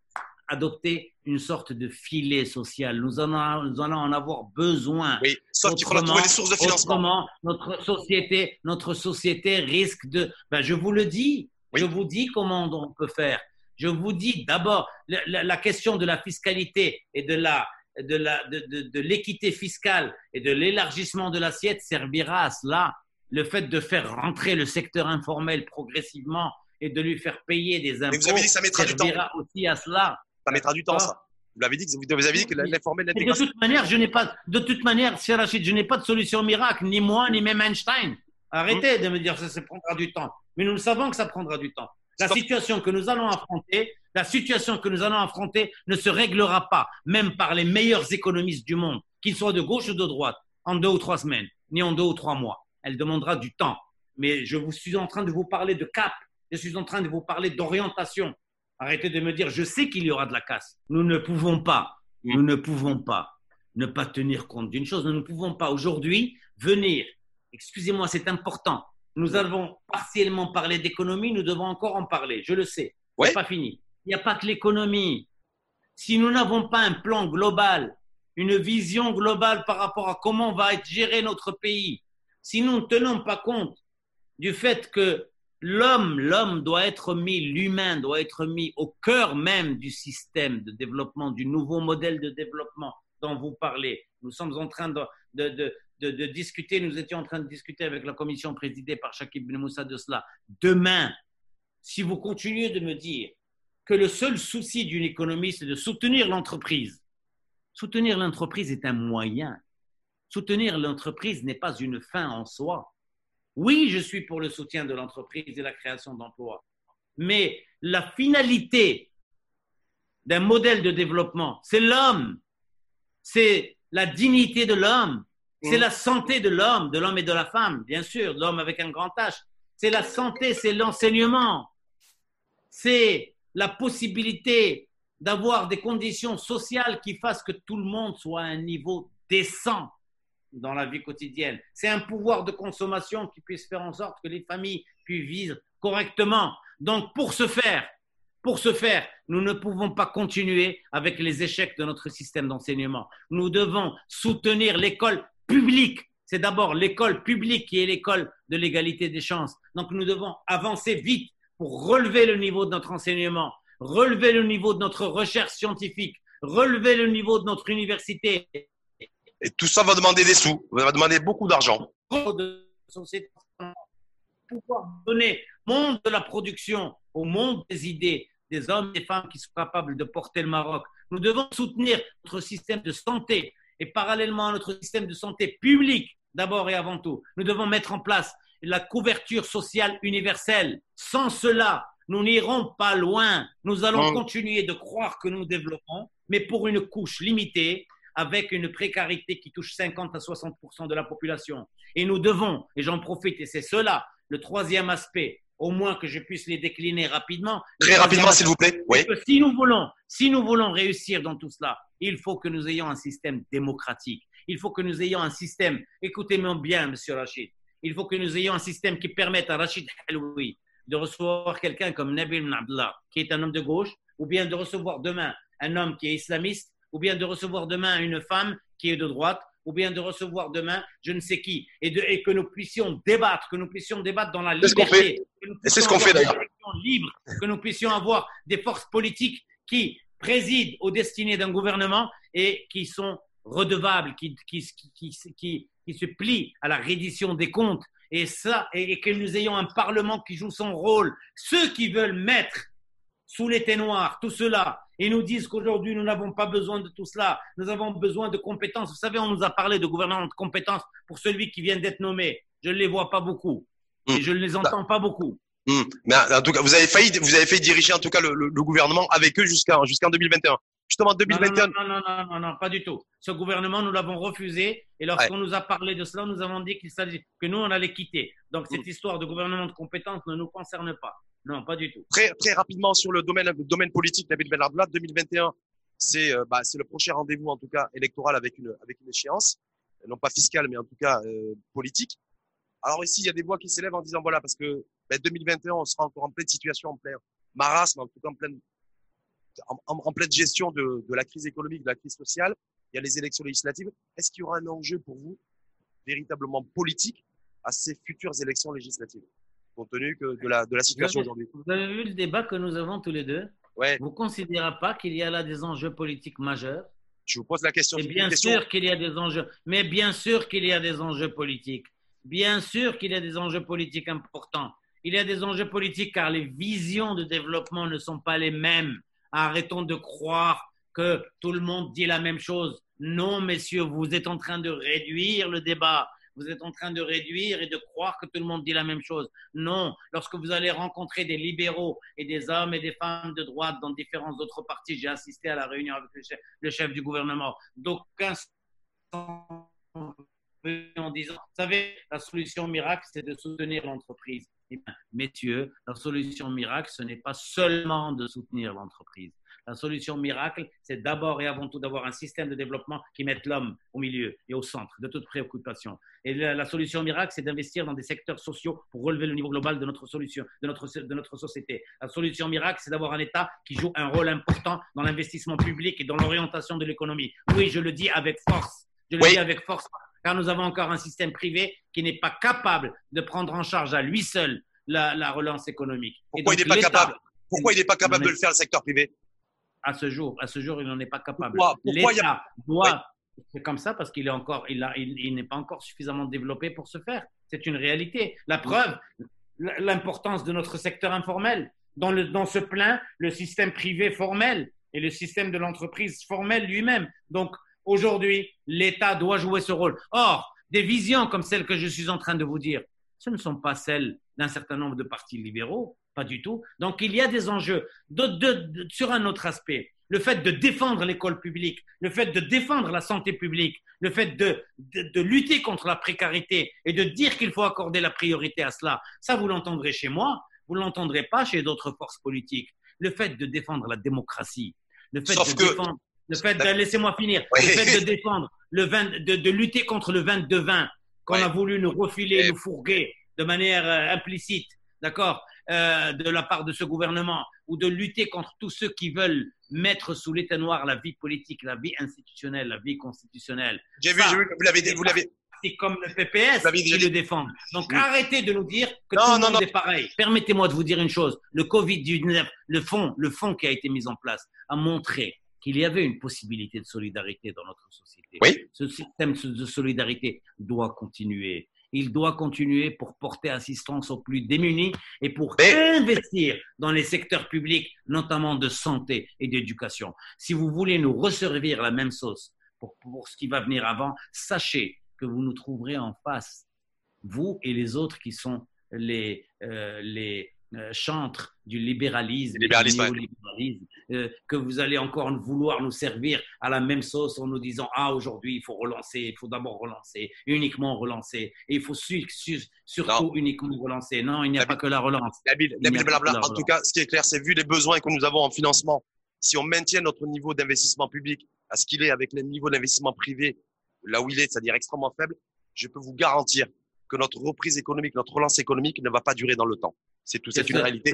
B: adopter une sorte de filet social. Nous en, allons en avoir besoin.
A: Oui, sauf qu'il faudra trouver des sources de financement.
B: notre société, notre société risque de. Ben, je vous le dis. Je vous dis comment on peut faire. Je vous dis d'abord la, question de la fiscalité et de la de la de, de, de l'équité fiscale et de l'élargissement de l'assiette servira à cela. Le fait de faire rentrer le secteur informel progressivement et de lui faire payer des impôts
A: Mais vous avez dit que ça mettra du temps.
B: aussi à cela.
A: Ça mettra du temps, ça. Vous l'avez dit, vous avez dit que l'informel
B: De toute manière, je n'ai pas, de toute manière, Rachid, je n'ai pas de solution miracle, ni moi, ni même Einstein. Arrêtez de me dire que ça, prendra du temps. Mais nous le savons que ça prendra du temps. La situation que nous allons affronter, la situation que nous allons affronter ne se réglera pas, même par les meilleurs économistes du monde, qu'ils soient de gauche ou de droite, en deux ou trois semaines, ni en deux ou trois mois. Elle demandera du temps. Mais je vous suis en train de vous parler de cap, je suis en train de vous parler d'orientation. Arrêtez de me dire, je sais qu'il y aura de la casse. Nous ne pouvons pas, nous ne pouvons pas ne pas tenir compte d'une chose. Nous ne pouvons pas aujourd'hui venir, excusez-moi, c'est important. Nous avons partiellement parlé d'économie, nous devons encore en parler, je le sais. Ouais. C'est pas fini. Il n'y a pas que l'économie. Si nous n'avons pas un plan global, une vision globale par rapport à comment va être géré notre pays, si nous ne tenons pas compte du fait que l'homme, l'homme doit être mis, l'humain doit être mis au cœur même du système de développement, du nouveau modèle de développement dont vous parlez. Nous sommes en train de, discuter, nous étions en train de discuter avec la commission présidée par Shakib Ben Moussa de cela. Demain, si vous continuez de me dire que le seul souci d'une économie, c'est de soutenir l'entreprise, soutenir l'entreprise est un moyen. Soutenir l'entreprise n'est pas une fin en soi. Oui, je suis pour le soutien de l'entreprise et la création d'emplois. Mais la finalité d'un modèle de développement, c'est l'homme. C'est la dignité de l'homme. C'est la santé de l'homme, de l'homme et de la femme, bien sûr, l'homme avec un grand H. C'est la santé, c'est l'enseignement. C'est la possibilité d'avoir des conditions sociales qui fassent que tout le monde soit à un niveau décent dans la vie quotidienne. C'est un pouvoir de consommation qui puisse faire en sorte que les familles puissent vivre correctement. Donc, pour ce faire, pour faire, nous ne pouvons pas continuer avec les échecs de notre système d'enseignement. Nous devons soutenir l'école publique. C'est d'abord l'école publique qui est l'école de l'égalité des chances. Donc, nous devons avancer vite pour relever le niveau de notre enseignement, relever le niveau de notre recherche scientifique, relever le niveau de notre université
A: et tout ça va demander des sous, va demander beaucoup d'argent.
B: Pouvoir donner monde de la production au monde des idées, des hommes et des femmes qui sont capables de porter le Maroc. Nous devons soutenir notre système de santé et parallèlement à notre système de santé public, d'abord et avant tout, nous devons mettre en place la couverture sociale universelle. Sans cela, nous n'irons pas loin. Nous allons continuer de croire que nous développons, mais pour une couche limitée avec une précarité qui touche 50 à 60% de la population. Et nous devons, et j'en profite, et c'est cela, le troisième aspect, au moins que je puisse les décliner rapidement.
A: Très rapidement, s'il vous plaît. Oui.
B: si nous voulons, si nous voulons réussir dans tout cela, il faut que nous ayons un système démocratique. Il faut que nous ayons un système. Écoutez-moi bien, Monsieur Rachid. Il faut que nous ayons un système qui permette à Rachid Haloui de recevoir quelqu'un comme Nabil Abdullah, qui est un homme de gauche, ou bien de recevoir demain un homme qui est islamiste, ou bien de recevoir demain une femme qui est de droite, ou bien de recevoir demain je ne sais qui, et, de, et que nous puissions débattre, que nous puissions débattre dans la liberté,
A: c'est ce qu'on fait d'ailleurs,
B: libre, que nous puissions avoir des forces politiques qui président aux destinées d'un gouvernement et qui sont redevables, qui, qui, qui, qui, qui se plient à la reddition des comptes, et ça, et, que nous ayons un Parlement qui joue son rôle. Ceux qui veulent mettre sous les ténoirs tout cela et nous disent qu'aujourd'hui nous n'avons pas besoin de tout cela, nous avons besoin de compétences. Vous savez, on nous a parlé de gouvernement de compétences pour celui qui vient d'être nommé. Je ne les vois pas beaucoup et hmm. je ne les entends pas beaucoup.
A: Hmm. Mais en tout cas, vous avez failli, vous avez fait diriger en tout cas le, le, gouvernement avec eux jusqu'en jusqu'en 2021 justement 2021.
B: Non, non, non, non, non, pas du tout. Ce gouvernement, nous l'avons refusé. Et lorsqu'on nous a parlé de cela, nous avons dit qu'il s'agit que nous, on allait quitter. Donc, cette mm. histoire de gouvernement de compétences ne nous concerne pas. Non, pas du tout.
A: Très, très rapidement sur le domaine, le domaine politique, Nabil Benardoulat, 2021, c'est euh, bah, le prochain rendez-vous, en tout cas, électoral avec une, avec une échéance. Non pas fiscale, mais en tout cas euh, politique. Alors ici, il y a des voix qui s'élèvent en disant, voilà, parce que bah, 2021, on sera encore en pleine situation, en plein marasme, en tout cas en pleine en, pleine gestion de, la crise économique, de la crise sociale. Il y a les élections législatives. Est-ce qu'il y aura un enjeu pour vous véritablement politique à ces futures élections législatives, compte tenu que de la, de la situation aujourd'hui
B: Vous avez vu le débat que nous avons tous les deux
A: ouais.
B: Vous ne considérez pas qu'il y a là des enjeux politiques majeurs?
A: Je vous pose la question.
B: Et bien sûr qu'il y a des enjeux, mais bien sûr qu'il y a des enjeux politiques. Bien sûr qu'il y a des enjeux politiques importants. Il y a des enjeux politiques car les visions de développement ne sont pas les mêmes. Arrêtons de croire que tout le monde dit la même chose. Non, messieurs, vous êtes en train de réduire le débat. Vous êtes en train de réduire et de croire que tout le monde dit la même chose. Non, lorsque vous allez rencontrer des libéraux et des hommes et des femmes de droite dans différents autres partis, j'ai assisté à la réunion avec le chef, du gouvernement, d'aucuns en disant, vous savez, la solution miracle, c'est de soutenir l'entreprise. Eh messieurs, la solution miracle, ce n'est pas seulement de soutenir l'entreprise. La solution miracle, c'est d'abord et avant tout d'avoir un système de développement qui mette l'homme au milieu et au centre de toute préoccupation. Et la, solution miracle, c'est d'investir dans des secteurs sociaux pour relever le niveau global de notre solution, de notre, de notre société. La solution miracle, c'est d'avoir un État qui joue un rôle important dans l'investissement public et dans l'orientation de l'économie. Oui, je le dis avec force. Je le dis avec force car nous avons encore un système privé qui n'est pas capable de prendre en charge à lui seul la, relance économique.
A: Pourquoi il n'est pas capable? Pourquoi il n'est pas capable de le faire, le secteur privé?
B: À ce jour, à ce jour, il n'en est pas capable.
A: L'État
B: doit. C'est comme ça parce qu'il est encore, il, il, n'est pas encore suffisamment développé pour ce faire. C'est une réalité. La preuve, l'importance de notre secteur informel. Dans, le, dans ce plein, le système privé formel et le système de l'entreprise formelle lui-même. Donc, Aujourd'hui, l'État doit jouer ce rôle. Or, des visions comme celles que je suis en train de vous dire, ce ne sont pas celles d'un certain nombre de partis libéraux, pas du tout. Donc, il y a des enjeux. sur un autre aspect, le fait de défendre l'école publique, le fait de défendre la santé publique, le fait de, de lutter contre la précarité et de dire qu'il faut accorder la priorité à cela, ça, vous l'entendrez chez moi, vous ne l'entendrez pas chez d'autres forces politiques. Le fait de défendre la démocratie, le fait de défendre le fait de, laissez-moi finir, le fait de défendre, le de, de, lutter contre le 22-20 qu'on a voulu nous refiler, nous fourguer de manière euh, implicite, d'accord, euh, de la part de ce gouvernement, ou de lutter contre tous ceux qui veulent mettre sous l'éteignoir la vie politique, la vie institutionnelle, la vie constitutionnelle.
A: J'ai vu, vu, vous l'avez, vous l'avez.
B: C'est comme le PPS qui le défend. Donc arrêtez de nous dire que tout le monde est pareil. Permettez-moi de vous dire une chose. Le Covid-19, le fonds, le fonds qui a été mis en place a montré qu'il y avait une possibilité de solidarité dans notre société.
A: Oui.
B: Ce système de solidarité doit continuer. Il doit continuer pour porter assistance aux plus démunis et pour investir dans les secteurs publics, notamment de santé et d'éducation. Si vous voulez nous resservir la même sauce pour, pour ce qui va venir avant, sachez que vous nous trouverez en face, vous et les autres qui sont les, euh, les, euh, chantre du libéralisme, euh, que vous allez encore vouloir nous servir à la même sauce en nous disant ah aujourd'hui il faut relancer, il faut d'abord relancer, uniquement relancer, et il faut surtout uniquement relancer. Non, il n'y a pas que la relance.
A: en tout cas, ce qui est clair, c'est vu les besoins que nous avons en financement, si on maintient notre niveau d'investissement public à ce qu'il est avec le niveau d'investissement privé là où il est, c'est-à-dire extrêmement faible, je peux vous garantir que notre reprise économique, notre relance économique ne va pas durer dans le temps. C'est tout, c'est une réalité.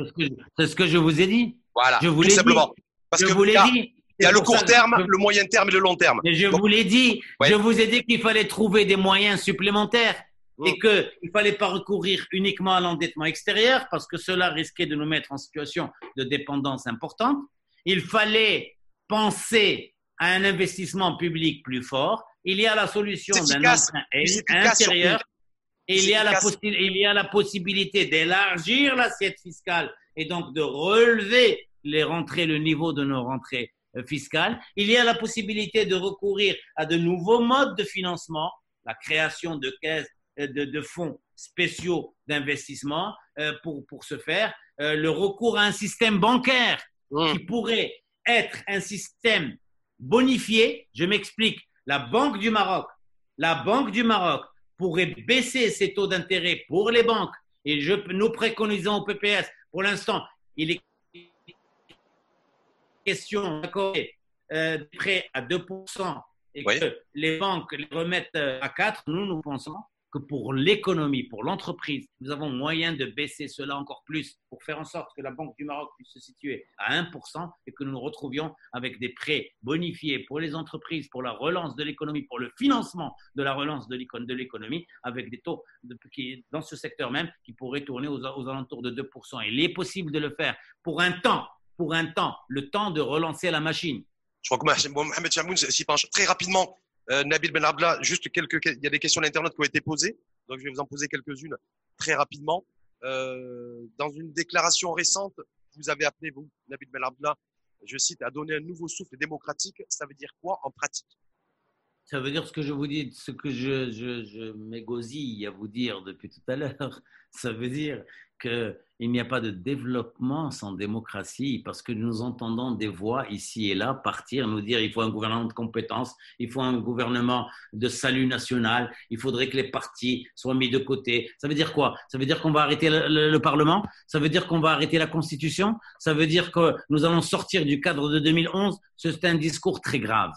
B: C'est ce, que je vous ai dit.
A: Voilà,
B: je vous
A: tout simplement. Parce que il y a, dit, il y a le court terme, le moyen terme et le long terme.
B: Mais je vous l'ai dit, je vous ai dit qu'il fallait trouver des moyens supplémentaires et mm. qu'il ne fallait pas recourir uniquement à l'endettement extérieur parce que cela risquait de nous mettre en situation de dépendance importante. Il fallait penser à un investissement public plus fort. Il y a la solution d'un emprunt intérieur. Et il y, a la il y a la possibilité d'élargir l'assiette fiscale et donc de relever les rentrées, le niveau de nos rentrées euh, fiscales. Il y a la possibilité de recourir à de nouveaux modes de financement, la création de caisses euh, de, fonds spéciaux d'investissement euh, pour, pour ce faire, euh, le recours à un système bancaire mmh. qui pourrait être un système bonifié. Je m'explique. La Banque du Maroc, la Banque du Maroc pourrait baisser ses taux d'intérêt pour les banques. Et je, nous préconisons au PPS, pour l'instant, il est question d'accorder euh, des prêts à 2% et que les banques les remettent à 4, nous, nous pensons pour l'économie, pour l'entreprise, nous avons moyen de baisser cela encore plus pour faire en sorte que la Banque du Maroc puisse se situer à 1% et que nous nous retrouvions avec des prêts bonifiés pour les entreprises, pour la relance de l'économie, pour le financement de la relance de l'économie, avec des taux dans ce secteur même qui pourraient tourner aux, aux alentours de 2%. il est possible de le faire pour un temps, pour un temps, le temps de relancer la machine.
A: Je crois que Mohamed Chamoun s'y penche très rapidement euh, Nabil Ben Abdallah, juste quelques, il y a des questions d'internet qui ont été posées, donc je vais vous en poser quelques-unes très rapidement. Euh, dans une déclaration récente, vous avez appelé vous, Nabil Ben Abdallah, je cite, à donner un nouveau souffle démocratique. Ça veut dire quoi en pratique?
B: Ça veut dire ce que je vous dis, ce que je, je, je m'égosille à vous dire depuis tout à l'heure. Ça veut dire qu'il n'y a pas de développement sans démocratie parce que nous entendons des voix ici et là partir, nous dire il faut un gouvernement de compétences, il faut un gouvernement de salut national, il faudrait que les partis soient mis de côté. Ça veut dire quoi? Ça veut dire qu'on va arrêter le, Parlement? Ça veut dire qu'on va arrêter la Constitution? Ça veut dire que nous allons sortir du cadre de 2011 C'est un discours très grave.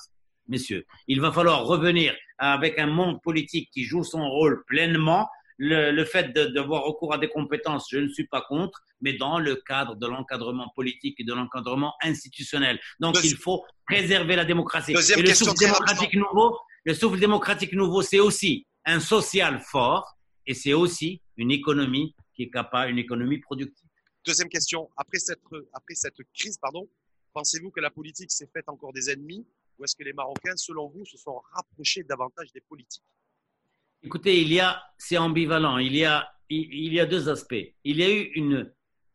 B: Messieurs, il va falloir revenir avec un monde politique qui joue son rôle pleinement le, fait d'avoir recours à des compétences, je ne suis pas contre, mais dans le cadre de l'encadrement politique et de l'encadrement institutionnel. Donc, il faut préserver la démocratie. et le souffle démocratique nouveau, le souffle démocratique nouveau, c'est aussi un social fort et c'est aussi une économie qui est capable, une économie productive.
A: Deuxième question. Après cette, après cette crise, pardon, pensez-vous que la politique s'est faite encore des ennemis ou est-ce que les Marocains, selon vous, se sont rapprochés davantage des politiques?
B: Écoutez, c'est ambivalent. Il y a, deux aspects. Il y a eu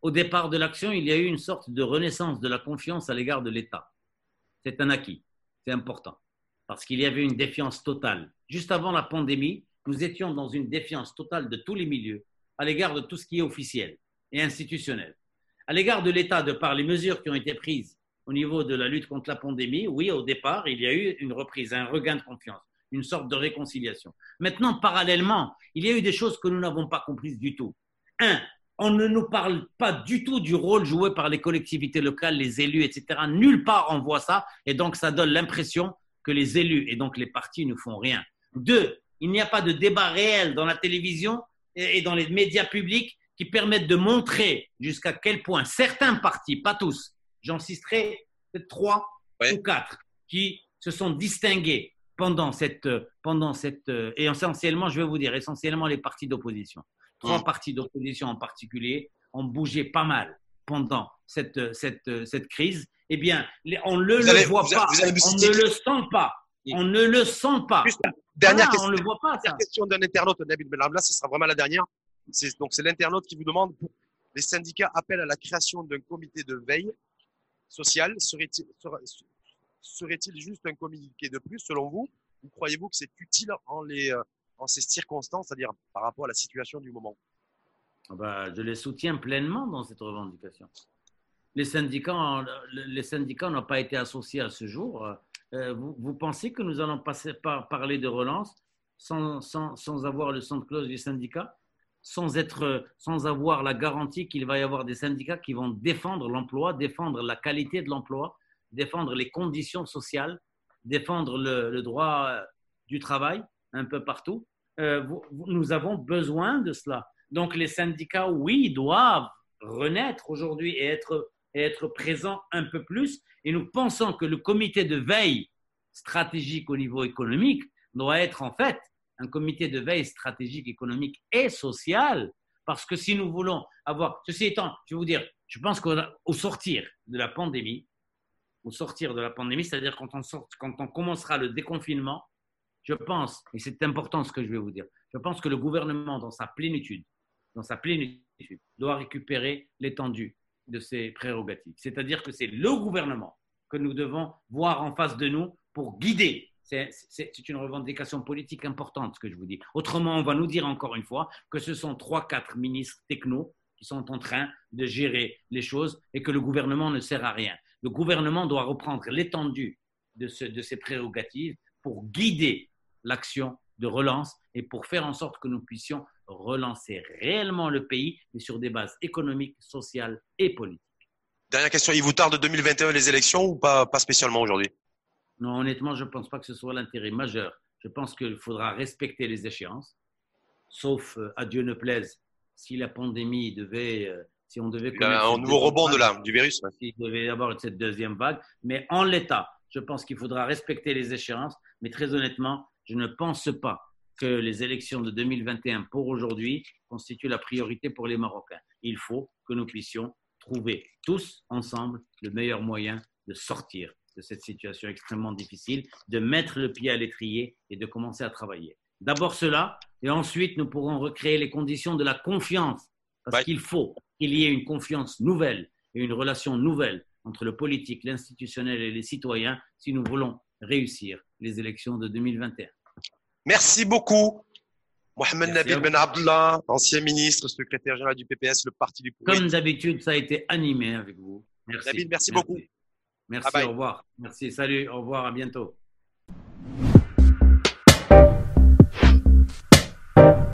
B: au départ de l'action, il y a eu une sorte de renaissance de la confiance à l'égard de l'État. C'est un acquis, c'est important, parce qu'il y avait une défiance totale. Juste avant la pandémie, nous étions dans une défiance totale de tous les milieux à l'égard de tout ce qui est officiel et institutionnel. À l'égard de l'État, de par les mesures qui ont été prises au niveau de la lutte contre la pandémie, oui, au départ, il y a eu une reprise, un regain de confiance une sorte de réconciliation. Maintenant, parallèlement, il y a eu des choses que nous n'avons pas comprises du tout. Un, on ne nous parle pas du tout du rôle joué par les collectivités locales, les élus, etc. Nulle part on voit ça, et donc ça donne l'impression que les élus et donc les partis ne font rien. Deux, il n'y a pas de débat réel dans la télévision et dans les médias publics qui permettent de montrer jusqu'à quel point certains partis, pas tous, j'en citerai trois ou quatre, qui se sont distingués pendant cette, pendant cette, et essentiellement, je vais vous dire, essentiellement les partis d'opposition. Trois partis d'opposition en particulier ont bougé pas mal pendant cette, cette, cette crise. Eh bien, on ne le voit pas, on ne le sent pas. On ne le sent pas.
A: dernière question, on le voit pas. Dernière question d'un internaute, Nabil Belabla, ce sera vraiment la dernière. Donc, c'est l'internaute qui vous demande les syndicats appellent à la création d'un comité de veille sociale. Serait-il, serait-il juste un communiqué de plus selon vous? Ou croyez-vous que c'est utile en, euh, ces circonstances, c'est-à-dire par rapport à la situation du moment?
B: Ah bah, Je les soutiens pleinement dans cette revendication. Les syndicats, les syndicats n'ont pas été associés à ce jour. Euh, vous, pensez que nous allons passer par, parler de relance sans avoir le centre close du syndicat sans, être, sans avoir la garantie qu'il va y avoir des syndicats qui vont défendre l'emploi, défendre la qualité de l'emploi, défendre les conditions sociales, défendre le, droit euh, du travail un peu partout. Euh, nous avons besoin de cela. Donc les syndicats, oui, doivent renaître aujourd'hui et être, et être présent un peu plus. Et nous pensons que le comité de veille stratégique au niveau économique doit être en fait un comité de veille stratégique, économique et social, parce que si nous voulons avoir, ceci étant, je vais vous dire, je pense qu'au sortir de la pandémie, au sortir de la pandémie, c'est-à-dire quand on, sort, quand on commencera le déconfinement, je pense, et c'est important ce que je vais vous dire, je pense que le gouvernement, dans sa plénitude, dans sa plénitude, doit récupérer l'étendue de ses prérogatives. C'est-à-dire que c'est le gouvernement que nous devons voir en face de nous pour guider. C'est une revendication politique importante, ce que je vous dis. Autrement, on va nous dire encore une fois que ce sont trois, quatre ministres techno qui sont en train de gérer les choses et que le gouvernement ne sert à rien. Le gouvernement doit reprendre l'étendue de, de ses prérogatives pour guider l'action de relance et pour faire en sorte que nous puissions relancer réellement le pays, mais sur des bases économiques, sociales et politiques.
A: Dernière question, il vous tarde 2021 les élections ou pas, pas spécialement aujourd'hui?
B: Non, honnêtement, je ne pense pas que ce soit l'intérêt majeur. Je pense qu'il faudra respecter les échéances, sauf euh, à Dieu ne plaise, si la pandémie devait, euh, si on devait...
A: un nouveau rebond de la, du virus.
B: S'il devait y avoir cette deuxième vague. Mais en l'état, je pense qu'il faudra respecter les échéances, mais très honnêtement, je ne pense pas que les élections de 2021 pour aujourd'hui constituent la priorité pour les Marocains. Il faut que nous puissions trouver tous ensemble le meilleur moyen de sortir de cette situation extrêmement difficile, de mettre le pied à l'étrier et de commencer à travailler. D'abord cela, et ensuite nous pourrons recréer les conditions de la confiance, parce qu'il faut qu'il y ait une confiance nouvelle et une relation nouvelle entre le politique, l'institutionnel et les citoyens si nous voulons réussir les élections de 2021.
A: Merci beaucoup. Mohamed Nabil Ben Abdullah, ancien ministre, secrétaire général du PPS, le parti du
B: pouvoir. Comme d'habitude, ça a été animé avec vous.
A: Merci. Nabil, merci, beaucoup.
B: Merci, au revoir. Merci, salut, au revoir, à bientôt.